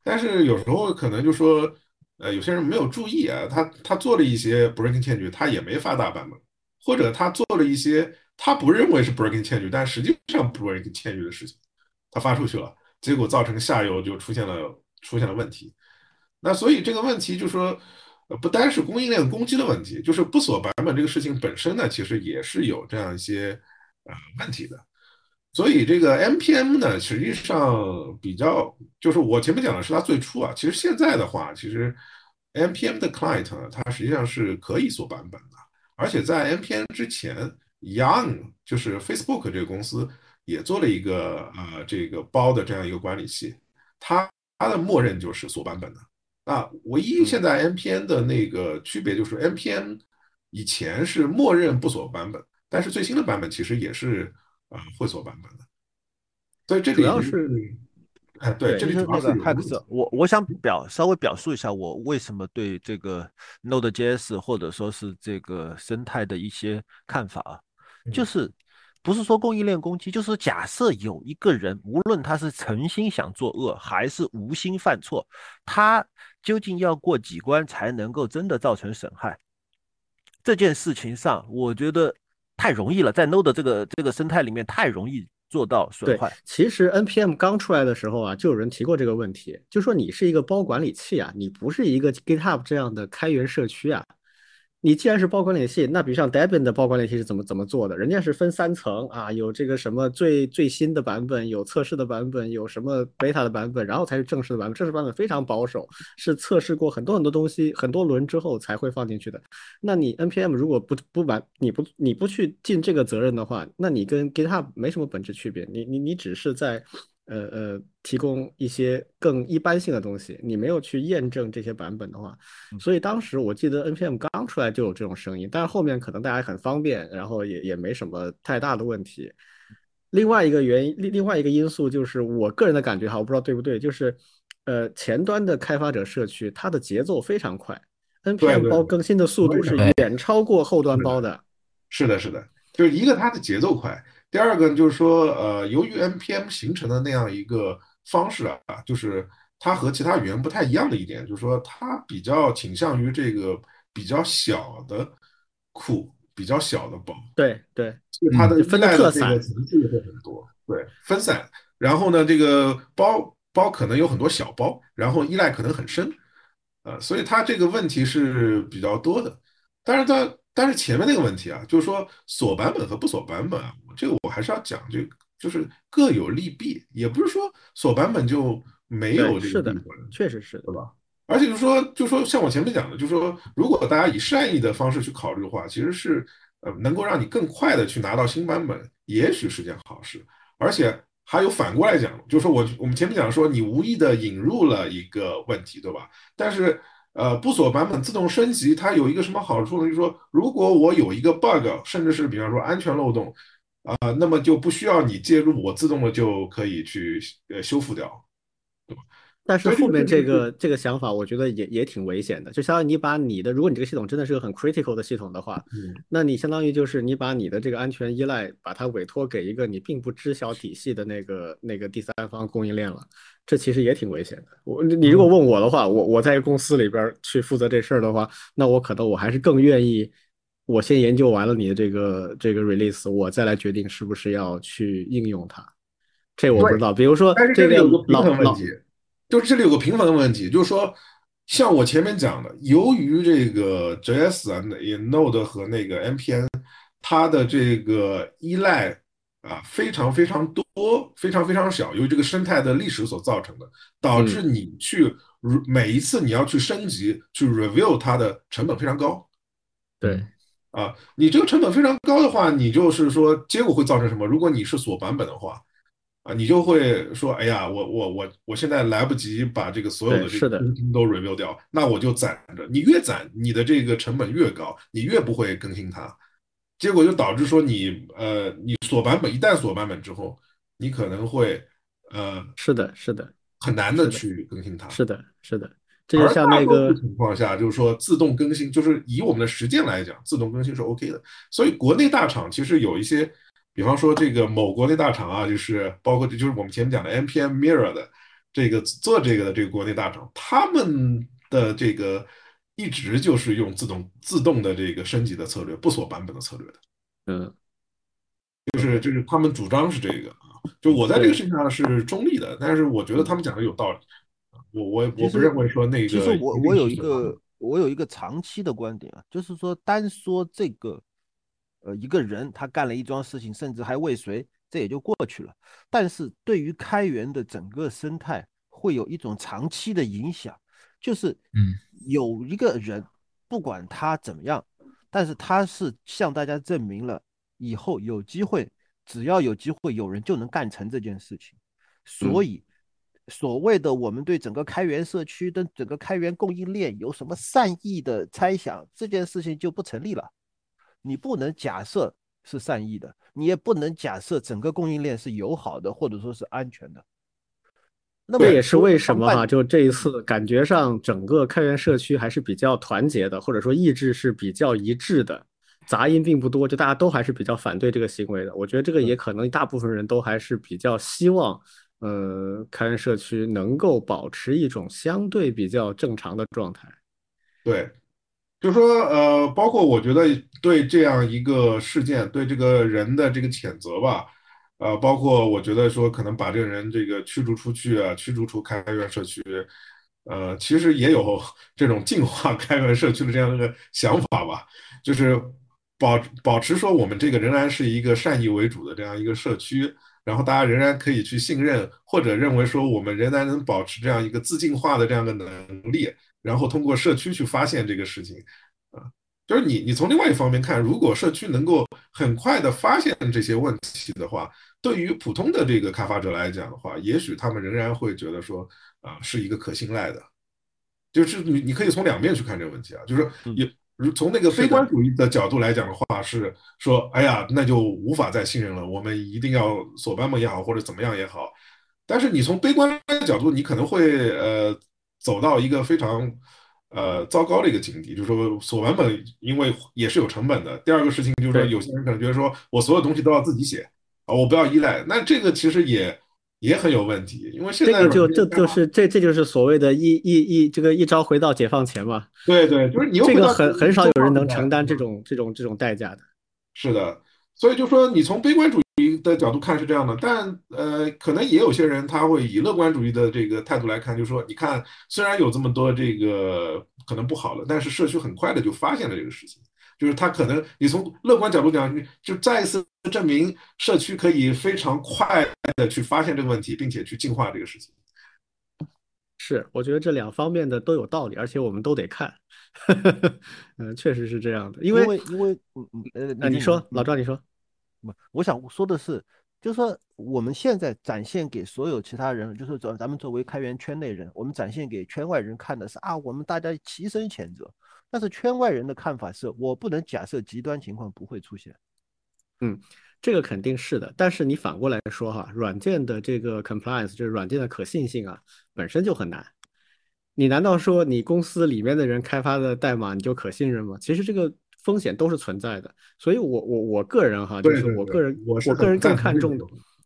但是有时候可能就说，呃，有些人没有注意啊，他他做了一些 breaking change，他也没发大版本，或者他做了一些他不认为是 breaking change，但实际上 breaking change 的事情，他发出去了，结果造成下游就出现了出现了问题。那所以这个问题就说，不单是供应链攻击的问题，就是不锁版本这个事情本身呢，其实也是有这样一些呃问题的。所以这个 M P M 呢，实际上比较就是我前面讲的是它最初啊，其实现在的话，其实 M P M 的 client 呢，它实际上是可以锁版本的，而且在 M P M 之前，Young 就是 Facebook 这个公司也做了一个呃这个包的这样一个管理器，它它的默认就是锁版本的。那，唯一现在 NPN 的那个区别就是 NPN 以前是默认不锁版本，但是最新的版本其实也是啊会锁版本的。所以这里主要是，哎，对，这里主要是汉克斯，我我想表稍微表述一下我为什么对这个 Node.js 或者说是这个生态的一些看法啊，就是。不是说供应链攻击，就是假设有一个人，无论他是诚心想作恶，还是无心犯错，他究竟要过几关才能够真的造成损害？这件事情上，我觉得太容易了，在 Node 这个这个生态里面太容易做到损坏。其实 NPM 刚出来的时候啊，就有人提过这个问题，就说你是一个包管理器啊，你不是一个 GitHub 这样的开源社区啊。你既然是包管理器，那比如像 Debian 的包管理器是怎么怎么做的？人家是分三层啊，有这个什么最最新的版本，有测试的版本，有什么 beta 的版本，然后才是正式的版本。正式版本非常保守，是测试过很多很多东西，很多轮之后才会放进去的。那你 npm 如果不不完，你不你不去尽这个责任的话，那你跟 GitHub 没什么本质区别。你你你只是在。呃呃，提供一些更一般性的东西，你没有去验证这些版本的话，所以当时我记得 npm 刚出来就有这种声音，但是后面可能大家很方便，然后也也没什么太大的问题。另外一个原因，另另外一个因素就是我个人的感觉哈，我不知道对不对，就是呃前端的开发者社区它的节奏非常快，npm 包更新的速度是远超过后端包的。是的，是的，就是一个它的节奏快。第二个就是说，呃，由于 NPM 形成的那样一个方式啊，就是它和其他语言不太一样的一点，就是说它比较倾向于这个比较小的库，比较小的包。对对，它的分的这个，层次会很多。对，分散。然后呢，这个包包可能有很多小包，然后依赖可能很深，呃，所以它这个问题是比较多的。但是它，但是前面那个问题啊，就是说锁版本和不锁版本啊。这个我还是要讲，这就是各有利弊，也不是说锁版本就没有这是的个闭环，确实是的，对吧？而且就是说，就说像我前面讲的，就是说，如果大家以善意的方式去考虑的话，其实是呃能够让你更快的去拿到新版本，也许是件好事。而且还有反过来讲，就是说我我们前面讲说，你无意的引入了一个问题，对吧？但是呃，不锁版本自动升级，它有一个什么好处呢？就是说，如果我有一个 bug，甚至是比方说安全漏洞，啊、那么就不需要你介入，我自动的就可以去呃修复掉。对吧但是后面这这个个这个想法，我觉得也也挺危险的。就相当于你把你的，如果你这个系统真的是个很 critical 的系统的话，嗯，那你相当于就是你把你的这个安全依赖，把它委托给一个你并不知晓体系的那个那个第三方供应链了，这其实也挺危险的。我你如果问我的话，我我在公司里边去负责这事儿的话，那我可能我还是更愿意，我先研究完了你的这个这个 release，我再来决定是不是要去应用它。这我不知道，比如说但是这个这里有个平老老衡问题，就是这里有个平衡的问题，就是说，像我前面讲的，由于这个 JS 啊、那 Node 和那个 NPM，它的这个依赖啊非常非常多，非常非常小，由于这个生态的历史所造成的，导致你去每一次你要去升级、去 review 它的成本非常高。对。啊，你这个成本非常高的话，你就是说结果会造成什么？如果你是锁版本的话，啊，你就会说，哎呀，我我我我现在来不及把这个所有的这个更新都 review 掉，那我就攒着。你越攒，你的这个成本越高，你越不会更新它，结果就导致说你呃，你锁版本一旦锁版本之后，你可能会呃，是的，是的，很难的去更新它。是的，是的。这就像那个情况下，就是说自动更新，就是以我们的实践来讲，自动更新是 OK 的。所以国内大厂其实有一些，比方说这个某国内大厂啊，就是包括就是我们前面讲的 NPM Mirror 的这个做这个的这个国内大厂，他们的这个一直就是用自动自动的这个升级的策略，不锁版本的策略的。嗯，就是就是他们主张是这个啊，就我在这个事情上是中立的，但是我觉得他们讲的有道理。我我我不认为说那个，其实我我有一个我有一个长期的观点啊，就是说单说这个，呃，一个人他干了一桩事情，甚至还未遂，这也就过去了。但是对于开源的整个生态，会有一种长期的影响，就是嗯，有一个人不管他怎么样，但是他是向大家证明了以后有机会，只要有机会，有人就能干成这件事情，所以。所谓的我们对整个开源社区的整个开源供应链有什么善意的猜想，这件事情就不成立了。你不能假设是善意的，你也不能假设整个供应链是友好的或者说是安全的。那这也是为什么哈，就这一次感觉上整个开源社区还是比较团结的，或者说意志是比较一致的，杂音并不多，就大家都还是比较反对这个行为的。我觉得这个也可能大部分人都还是比较希望。呃，开源社区能够保持一种相对比较正常的状态。对，就说呃，包括我觉得对这样一个事件，对这个人的这个谴责吧，呃，包括我觉得说可能把这个人这个驱逐出去啊，驱逐出开源社区，呃，其实也有 这种净化开源社区的这样一个想法吧，就是保保持说我们这个仍然是一个善意为主的这样一个社区。然后大家仍然可以去信任，或者认为说我们仍然能保持这样一个自净化的这样的能力，然后通过社区去发现这个事情，啊，就是你你从另外一方面看，如果社区能够很快的发现这些问题的话，对于普通的这个开发者来讲的话，也许他们仍然会觉得说啊是一个可信赖的，就是你你可以从两面去看这个问题啊，就是也。如从那个悲观主义的角度来讲的话，是说，哎呀，那就无法再信任了。我们一定要锁版本也好，或者怎么样也好。但是你从悲观的角度，你可能会呃走到一个非常呃糟糕的一个境地，就是说锁版本因为也是有成本的。第二个事情就是说，有些人可能觉得说我所有东西都要自己写啊，我不要依赖。那这个其实也。也很有问题，因为现在这个就这就是这这就是所谓的一一一这个一朝回到解放前嘛。对对，就是你这个很很少有人能承担这种这种这种代价的。是的，所以就说你从悲观主义的角度看是这样的，但呃，可能也有些人他会以乐观主义的这个态度来看，就是说，你看虽然有这么多这个可能不好了，但是社区很快的就发现了这个事情。就是他可能，你从乐观角度讲，就再一次证明社区可以非常快的去发现这个问题，并且去净化这个事情。是，我觉得这两方面的都有道理，而且我们都得看。嗯，确实是这样的，因为因为因为嗯嗯呃，那你说，老赵，你说，不，我想说的是，就是说我们现在展现给所有其他人，就是咱咱们作为开源圈内人，我们展现给圈外人看的是啊，我们大家齐声谴责。但是圈外人的看法是我不能假设极端情况不会出现。嗯，这个肯定是的。但是你反过来说哈，软件的这个 compliance 就是软件的可信性啊，本身就很难。你难道说你公司里面的人开发的代码你就可信任吗？其实这个风险都是存在的。所以我我我个人哈，就是我个人我个人更看重的，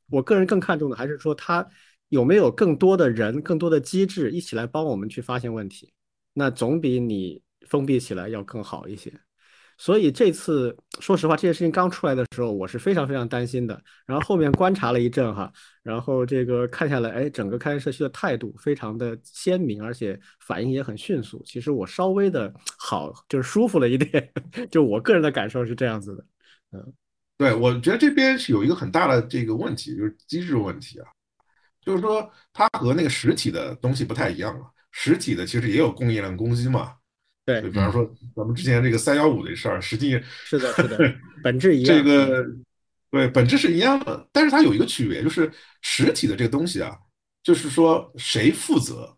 我个人更看重的还是说他有没有更多的人、更多的机制一起来帮我们去发现问题，那总比你。封闭起来要更好一些，所以这次说实话，这件事情刚出来的时候，我是非常非常担心的。然后后面观察了一阵哈，然后这个看下来，哎，整个开源社区的态度非常的鲜明，而且反应也很迅速。其实我稍微的好，就是舒服了一点。就我个人的感受是这样子的。嗯，对，我觉得这边是有一个很大的这个问题，就是机制问题啊，就是说它和那个实体的东西不太一样了。实体的其实也有供应链攻击嘛。对，比方说咱们之前这个三幺五的事儿，实际 是的，是的，本质一样。这个对，本质是一样的，但是它有一个区别，就是实体的这个东西啊，就是说谁负责，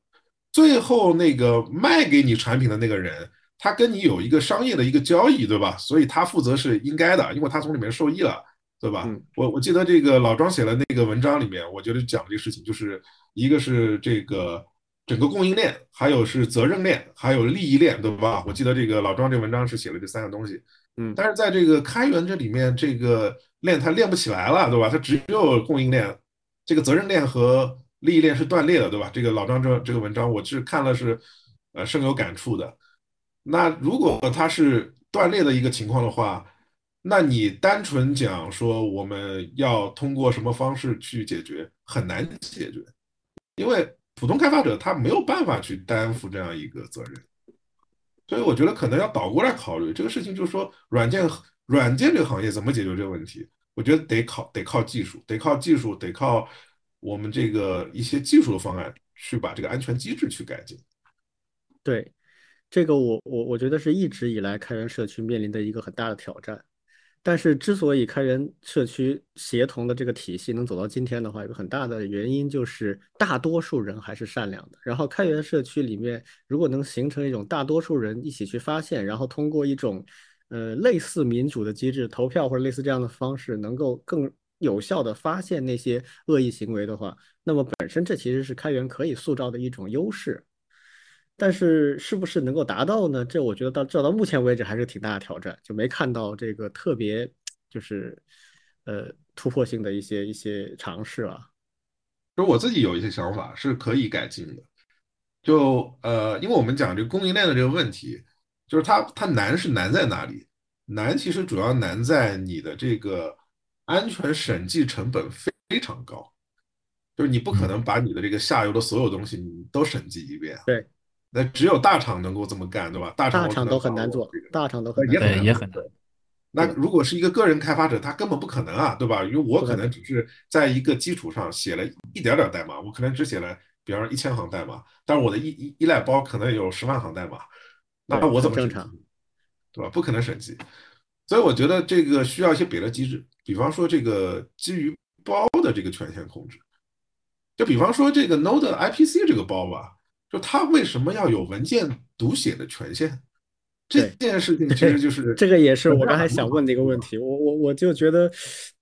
最后那个卖给你产品的那个人，他跟你有一个商业的一个交易，对吧？所以他负责是应该的，因为他从里面受益了，对吧？我我记得这个老庄写的那个文章里面，我觉得讲这个事情，就是一个是这个。整个供应链，还有是责任链，还有利益链，对吧？我记得这个老庄这文章是写了这三个东西，嗯，但是在这个开源这里面，这个链它链不起来了，对吧？它只有供应链，这个责任链和利益链是断裂的，对吧？这个老庄这这个文章我是看了是，呃，深有感触的。那如果它是断裂的一个情况的话，那你单纯讲说我们要通过什么方式去解决，很难解决，因为。普通开发者他没有办法去担负这样一个责任，所以我觉得可能要倒过来考虑这个事情，就是说软件软件这个行业怎么解决这个问题？我觉得得靠得靠技术，得靠技术，得靠我们这个一些技术的方案去把这个安全机制去改进。对，这个我我我觉得是一直以来开源社区面临的一个很大的挑战。但是，之所以开源社区协同的这个体系能走到今天的话，有个很大的原因就是大多数人还是善良的。然后，开源社区里面如果能形成一种大多数人一起去发现，然后通过一种呃类似民主的机制投票或者类似这样的方式，能够更有效的发现那些恶意行为的话，那么本身这其实是开源可以塑造的一种优势。但是是不是能够达到呢？这我觉得到这到目前为止还是挺大的挑战，就没看到这个特别就是呃突破性的一些一些尝试啊。就我自己有一些想法是可以改进的。就呃，因为我们讲这个供应链的这个问题，就是它它难是难在哪里？难其实主要难在你的这个安全审计成本非非常高，就是你不可能把你的这个下游的所有东西你都审计一遍。对。那只有大厂能够这么干，对吧？大厂大厂都很难做，大厂都很也很也很难。那如果是一个个人开发者，他根本不可能啊，对吧？因为我可能只是在一个基础上写了一点点代码，我可能只写了，比方说一千行代码，但是我的依依依赖包可能有十万行代码，那我怎么正常？对吧？不可能审计，所以我觉得这个需要一些别的机制，比方说这个基于包的这个权限控制，就比方说这个 Node IPC 这个包吧。就他为什么要有文件读写的权限？这件事情其实就是 这个也是我刚才想问的一个问题。我我我就觉得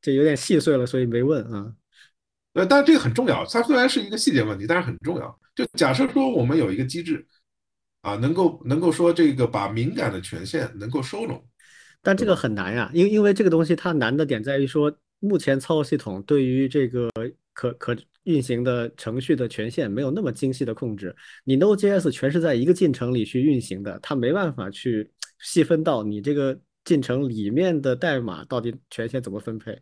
这有点细碎了，所以没问啊。呃，但是这个很重要。它虽然是一个细节问题，但是很重要。就假设说我们有一个机制啊，能够能够说这个把敏感的权限能够收拢，但这个很难呀。因因为这个东西它难的点在于说，目前操作系统对于这个可可。运行的程序的权限没有那么精细的控制，你 Node.js 全是在一个进程里去运行的，它没办法去细分到你这个进程里面的代码到底权限怎么分配。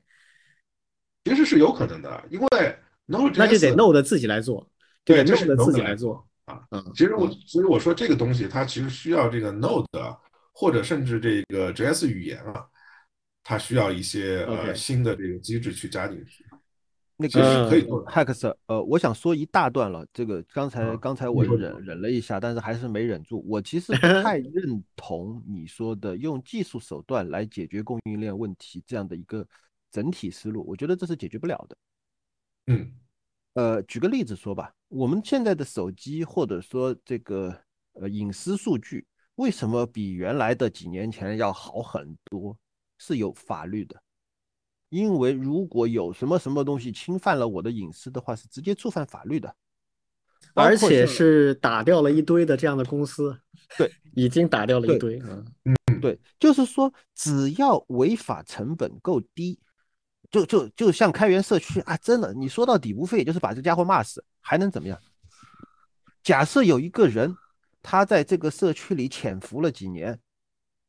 其实是有可能的，因为 Node 那就得 Node 自己来做，对，Node 自己来做啊。嗯，其实我所以我说这个东西它其实需要这个 Node 或者甚至这个 JS 语言啊，它需要一些呃新的这个机制去加进去。那个可以做的。Hex，呃，我想说一大段了。这个刚才啊刚才我忍忍了一下，但是还是没忍住。我其实不 太认同你说的用技术手段来解决供应链问题这样的一个整体思路，我觉得这是解决不了的。嗯呃，举个例子说吧，我们现在的手机或者说这个呃隐私数据，为什么比原来的几年前要好很多？是有法律的，因为如果有什么什么东西侵犯了我的隐私的话，是直接触犯法律的，而且是打掉了一堆的这样的公司，对，已经打掉了一对堆啊。对，就是说只要违法成本够低，就就就像开源社区啊，真的，你说到底无非也就是把这家伙骂死，还能怎么样？假设有一个人，他在这个社区里潜伏了几年，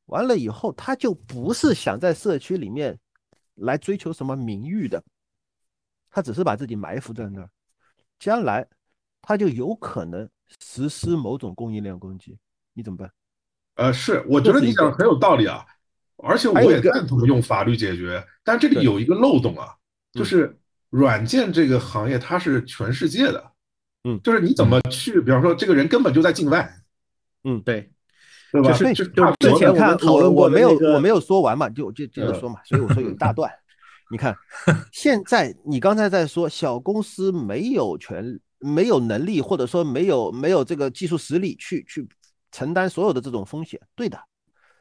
完了以后，他就不是想在社区里面来追求什么名誉的，他只是把自己埋伏在那儿，将来他就有可能实施某种供应链攻击，你怎么办？呃，是，我觉得你讲的很有道理啊，而且我也赞同用法律解决，但这里有一个漏洞啊，就嗯。是软件这个行业它是全世界的，嗯。就是你怎么去，比方说这个人根本就在境外，嗯对，对吧？就是就是之前我们你看，讨论我我没有我没有说完嘛，就我就接着嗯说嘛，所以我说有一大段。你看，现在你刚才在说小公司没有权、没有能力，或者说没有没有这个技术实力去去承担所有的这种风险，对的，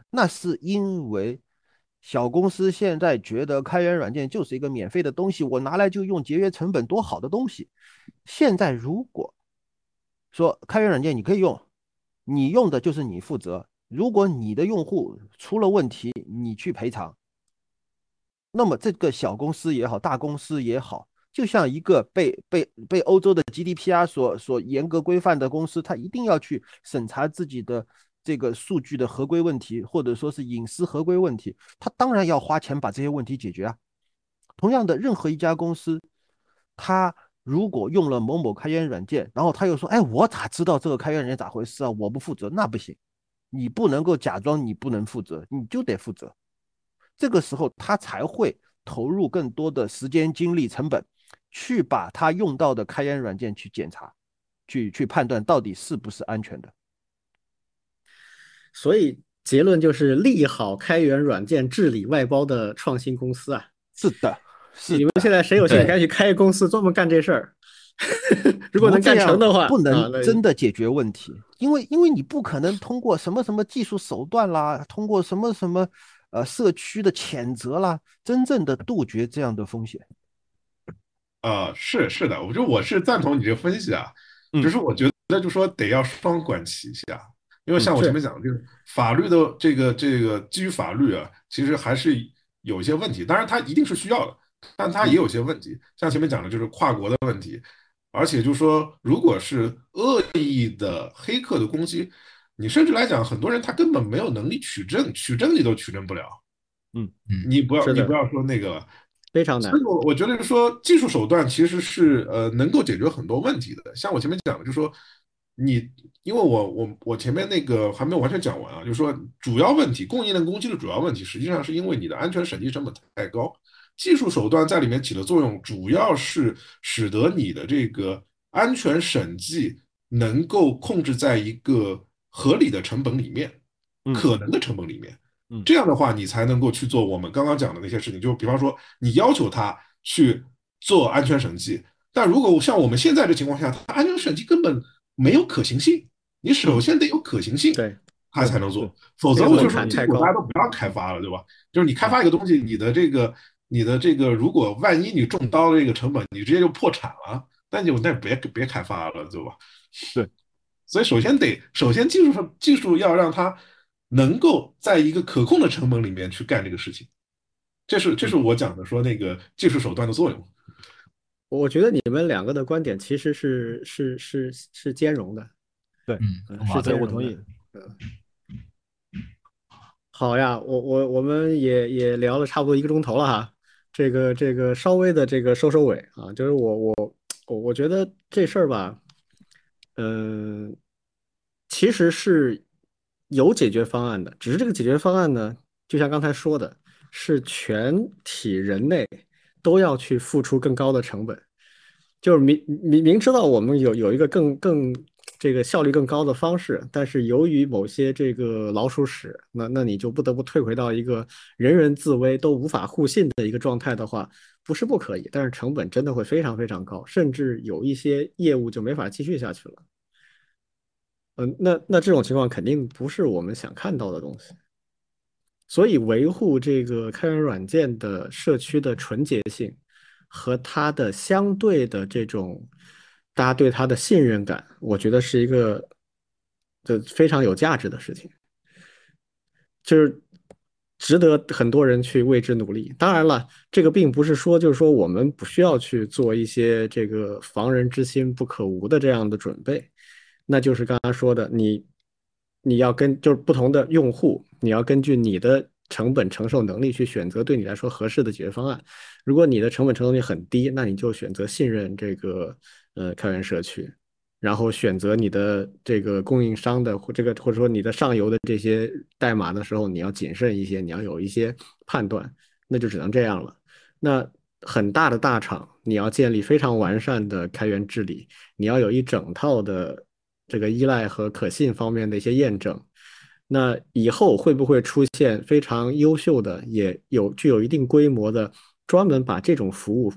那是因为小公司现在觉得开源软件就是一个免费的东西，我拿来就用，节约成本，多好的东西。现在如果说开源软件你可以用，你用的就是你负责。如果你的用户出了问题，你去赔偿，那么这个小公司也好，大公司也好，就像一个被被被欧洲的 GDPR 所所严格规范的公司，它一定要去审查自己的这个数据的合规问题，或者说是隐私合规问题，它当然要花钱把这些问题解决啊。同样的，任何一家公司，它如果用了某某开源软件，然后他又说：“哎，我咋知道这个开源软件咋回事啊？我不负责。”那不行，你不能够假装你不能负责，你就得负责。这个时候，他才会投入更多的时间、精力、成本，去把他用到的开源软件去检查，去去判断到底是不是安全的。所以结论就是利好开源软件治理外包的创新公司啊。是的，是你们现在谁有兴趣对赶紧开个公司专门干这事儿？如果能干成的话，不能真的解决问题，因为因为你不可能通过什么什么技术手段啦，通过什么什么呃社区的谴责啦，真正的杜绝这样的风险。啊，是是的，我觉得我是赞同你这个分析啊，嗯只是我觉得就说得要双管齐下，因为像我前面讲的，就是法律的这个这个基于法律啊，其实还是有一些问题，当然它一定是需要的，但它也有些问题，像前面讲的就是跨国的问题，而且就是说，如果是恶意的黑客的攻击，你甚至来讲，很多人他根本没有能力取证，取证你都取证不了，嗯嗯，你不要你不要说那个了。非常难所以。我我觉得说技术手段其实是呃能够解决很多问题的。像我前面讲的，就是说你因为我我我前面那个还没有完全讲完啊，就是说主要问题供应链攻击的主要问题，实际上是因为你的安全审计成本太高，技术手段在里面起的作用，主要是使得你的这个安全审计能够控制在一个合理的成本里面，嗯可能的成本里面。嗯这样的话，你才能够去做我们刚刚讲的那些事情。就比方说，你要求他去做安全审计，但如果像我们现在的情况下，他安全审计根本没有可行性，你首先得有可行性，对，它才能做，否则我就说，结果槛太高大家都不要开发了，对吧？就是你开发一个东西，你的这个你的这个，如果万一你中刀的这个成本，你直接就破产了，那就那别别开发了，对吧？对，所以首先得首先技术上技术要让它能够在一个可控的成本里面去干这个事情，这是这是我讲的说那个技术手段的作用。我觉得你们两个的观点其实是是是是兼容的。对，是这样我同意。好呀，我我我们也也聊了差不多一个钟头了哈，这个这个稍微的这个收收尾啊，就是我我我我觉得这事儿吧，嗯、其实是有解决方案的，只是这个解决方案呢，就像刚才说的，是全体人类都要去付出更高的成本，就是明明明知道我们有有一个更更这个效率更高的方式，但是由于某些这个老鼠屎，那那你就不得不退回到一个人人自危都无法互信的一个状态的话，不是不可以，但是成本真的会非常非常高，甚至有一些业务就没法继续下去了。嗯，那那这种情况肯定不是我们想看到的东西。所以维护这个开源软件的社区的纯洁性和它的相对的这种大家对它的信任感，我觉得是一个的非常有价值的事情，就是值得很多人去为之努力。当然了，这个并不是说就是说我们不需要去做一些这个防人之心不可无的这样的准备，那就是刚刚说的你。你要跟就是不同的用户，你要根据你的成本承受能力去选择对你来说合适的解决方案。如果你的成本承受力很低，那你就选择信任这个呃开源社区，然后选择你的这个供应商的或这个或者说你的上游的这些代码的时候，你要谨慎一些，你要有一些判断，那就只能这样了。那很大的大厂，你要建立非常完善的开源治理，你要有一整套的。这个依赖和可信方面的一些验证，那以后会不会出现非常优秀的，也有具有一定规模的，专门把这种服务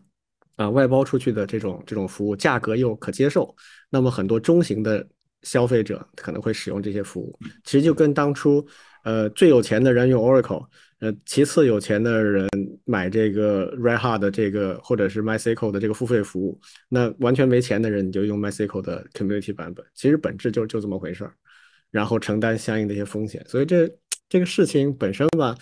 啊外包出去的这种这种服务，价格又可接受，那么很多中型的消费者可能会使用这些服务。其实就跟当初呃最有钱的人用 Oracle。呃，其次有钱的人买这个 Red Hat 的这个或者是 MySQL 的这个付费服务，那完全没钱的人你就用 MySQL 的 Community 版本，其实本质就就这么回事儿，然后承担相应的一些风险。所以这这个事情本身吧，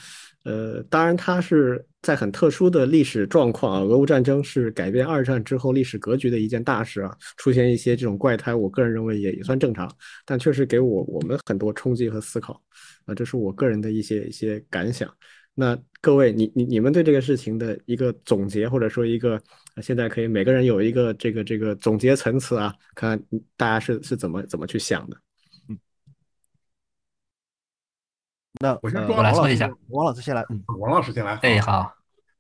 呃，当然它是在很特殊的历史状况啊，俄乌战争是改变二战之后历史格局的一件大事啊，出现一些这种怪胎，我个人认为也也算正常，但确实给我我们很多冲击和思考。啊，这是我个人的一些一些感想。那各位，你你你们对这个事情的一个总结，或者说一个现在可以每个人有一个这个这个总结层次啊，看看大家是是怎么怎么去想的。嗯，那我先我来说一下，王老师先来。嗯，王老师先来。哎，好，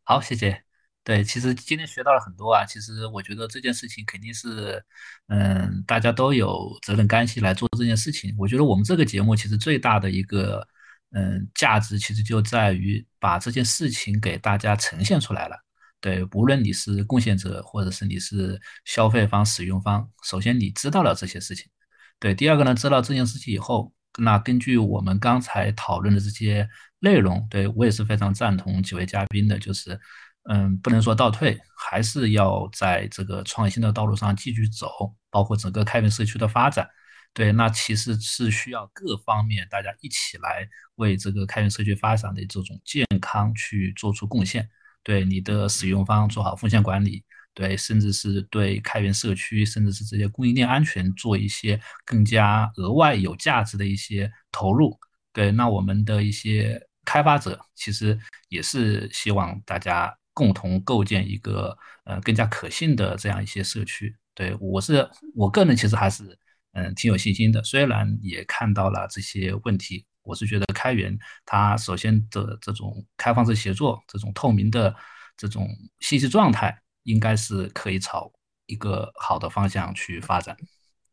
好，谢谢。对，其实今天学到了很多啊。其实我觉得这件事情肯定是，嗯，大家都有责任干系来做这件事情。我觉得我们这个节目其实最大的一个，嗯，价值其实就在于把这件事情给大家呈现出来了。对，无论你是贡献者，或者是你是消费方、使用方，首先你知道了这些事情。对，第二个呢，知道这件事情以后，那根据我们刚才讨论的这些内容，对我也是非常赞同几位嘉宾的，就是。嗯，不能说倒退，还是要在这个创新的道路上继续走，包括整个开源社区的发展。对，那其实是需要各方面大家一起来为这个开源社区发展的这种健康去做出贡献。对你的使用方做好风险管理，对，甚至是对开源社区，甚至是这些供应链安全做一些更加额外有价值的一些投入。对，那我们的一些开发者其实也是希望大家。共同构建一个呃更加可信的这样一些社区，对我是我个人其实还是嗯挺有信心的。虽然也看到了这些问题，我是觉得开源它首先的这种开放式协作、这种透明的这种信息状态，应该是可以朝一个好的方向去发展。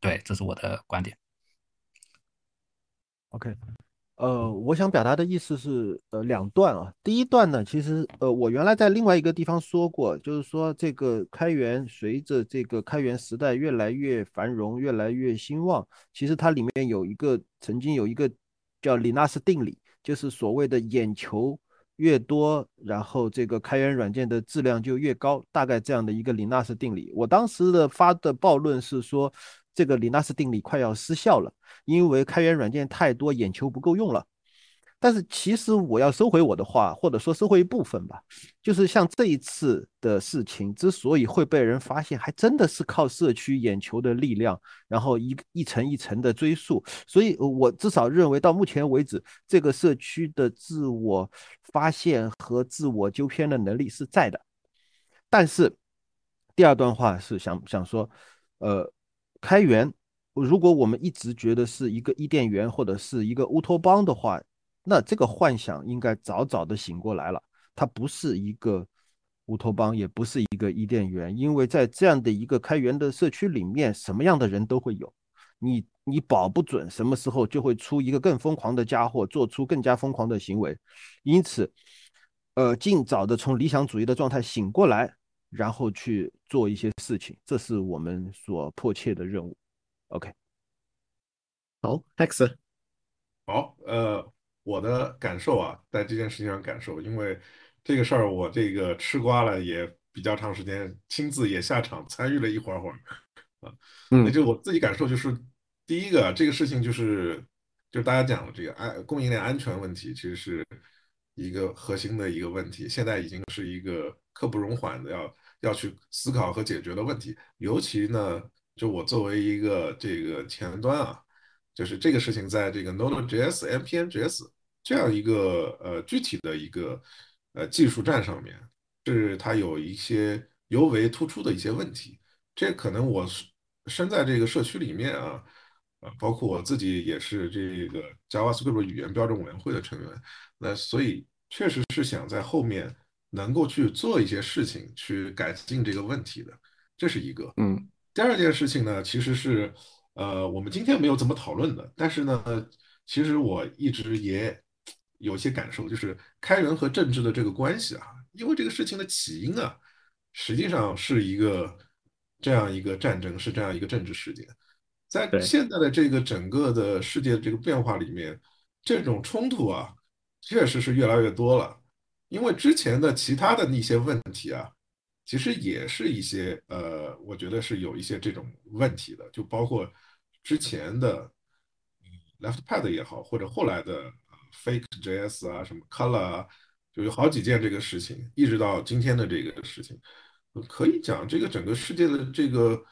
对，这是我的观点。OK。呃，我想表达的意思是，呃，两段啊。第一段呢，其实，呃，我原来在另外一个地方说过，就是说这个开源随着这个开源时代越来越繁荣、越来越兴旺，其实它里面有一个曾经有一个叫李纳斯定理，就是所谓的眼球越多，然后这个开源软件的质量就越高，大概这样的一个李纳斯定理。我当时的发的暴论是说。这个李纳斯定理快要失效了，因为开源软件太多，眼球不够用了。但是其实我要收回我的话，或者说收回一部分吧，就是像这一次的事情之所以会被人发现，还真的是靠社区眼球的力量，然后一一层一层的追溯。所以我至少认为到目前为止，这个社区的自我发现和自我纠偏的能力是在的。但是第二段话是想想说，呃。开源，如果我们一直觉得是一个伊甸园或者是一个乌托邦的话，那这个幻想应该早早的醒过来了。它不是一个乌托邦，也不是一个伊甸园，因为在这样的一个开源的社区里面，什么样的人都会有，你你保不准什么时候就会出一个更疯狂的家伙，做出更加疯狂的行为，因此，呃，尽早的从理想主义的状态醒过来，然后去做一些事情，这是我们所迫切的任务。OK，好，X，好，呃，我的感受啊，在这件事情上感受，因为这个事儿我这个吃瓜了也比较长时间，亲自也下场参与了一会儿会儿，啊，那嗯就我自己感受就是，第一个这个事情就是就是大家讲的这个安供应链安全问题，其实是一个核心的一个问题，现在已经是一个刻不容缓的要要去思考和解决的问题，尤其呢，就我作为一个这个前端啊。就是这个事情在这个 Node.js、npm.js 这样一个呃具体的一个呃技术站上面，是它有一些尤为突出的一些问题。这可能我身在这个社区里面啊，呃，包括我自己也是这个 JavaScript 语言标准委员会的成员，那所以确实是想在后面能够去做一些事情，去改进这个问题的，这是一个。嗯第二件事情呢，其实是，呃，我们今天没有怎么讨论的，但是呢，其实我一直也有些感受，就是开源和政治的这个关系啊，因为这个事情的起因啊，实际上是一个这样一个战争，是这样一个政治事件，在现在的这个整个的世界的这个变化里面，这种冲突啊，确实是越来越多了，因为之前的其他的那些问题啊。其实也是一些呃，我觉得是有一些这种问题的，就包括之前的 LeftPad 也好，或者后来的 Fake.js 啊，什么 Color 啊，就有好几件这个事情，一直到今天的这个事情，可以讲这个整个世界的这个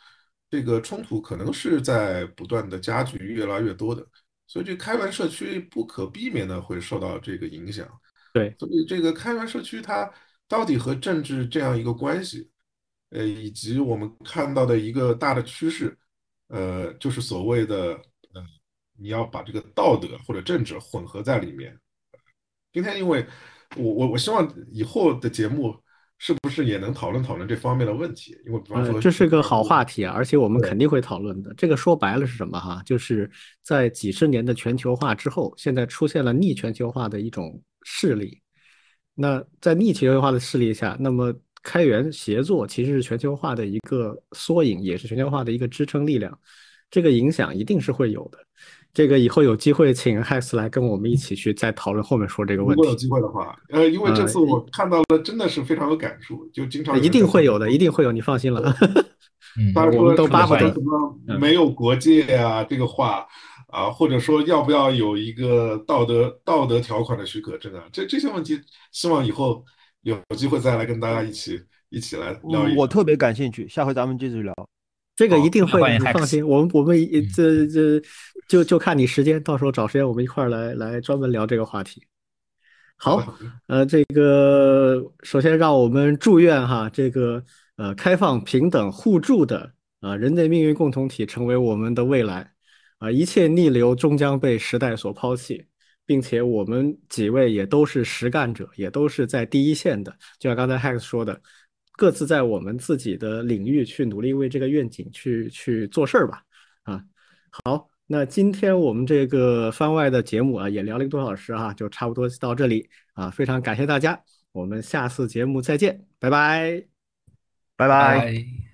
这个冲突可能是在不断的加剧，越来越多的，所以这开源社区不可避免的会受到这个影响。对，所以这个开源社区它到底和政治这样一个关系，呃，以及我们看到的一个大的趋势，呃，就是所谓的，呃，你要把这个道德或者政治混合在里面。今天因为我我我希望以后的节目是不是也能讨论讨论这方面的问题？因为比方呃，说，这是个好话题啊，而且我们肯定会讨论的。这个说白了是什么哈？就是在几十年的全球化之后，现在出现了逆全球化的一种势力。那在逆全球化的势力下，那么开源协作其实是全球化的一个缩影，也是全球化的一个支撑力量。这个影响一定是会有的。这个以后有机会请 Hex 来跟我们一起去再讨论后面说这个问题如果有。机会的话，呃，因为这呃次我看到了，真的是非常有感触，就经常有一定会有的，一定会有，你放心了。嗯，他说我们都什么巴不得什么嗯没有国界啊，这个话啊，或者说要不要有一个道德道德条款的许可证啊，这这些问题，希望以后有机会再来跟大家一起一起来聊一嗯，聊。我特别感兴趣，下回咱们继续聊。这个一定会你放心，我们我们一这这就就看你时间，到时候找时间我们一块儿来来专门聊这个话题。好，呃，这个首先让我们祝愿哈，这个呃开放、平等、互助的啊、人类命运共同体成为我们的未来。啊、一切逆流终将被时代所抛弃，并且我们几位也都是实干者，也都是在第一线的，就像刚才 Hex 说的，各自在我们自己的领域去努力为这个愿景去去做事儿吧啊。好，那今天我们这个番外的节目啊，也聊了一个多小时啊、就差不多到这里啊，非常感谢大家，我们下次节目再见，拜拜。拜拜。拜。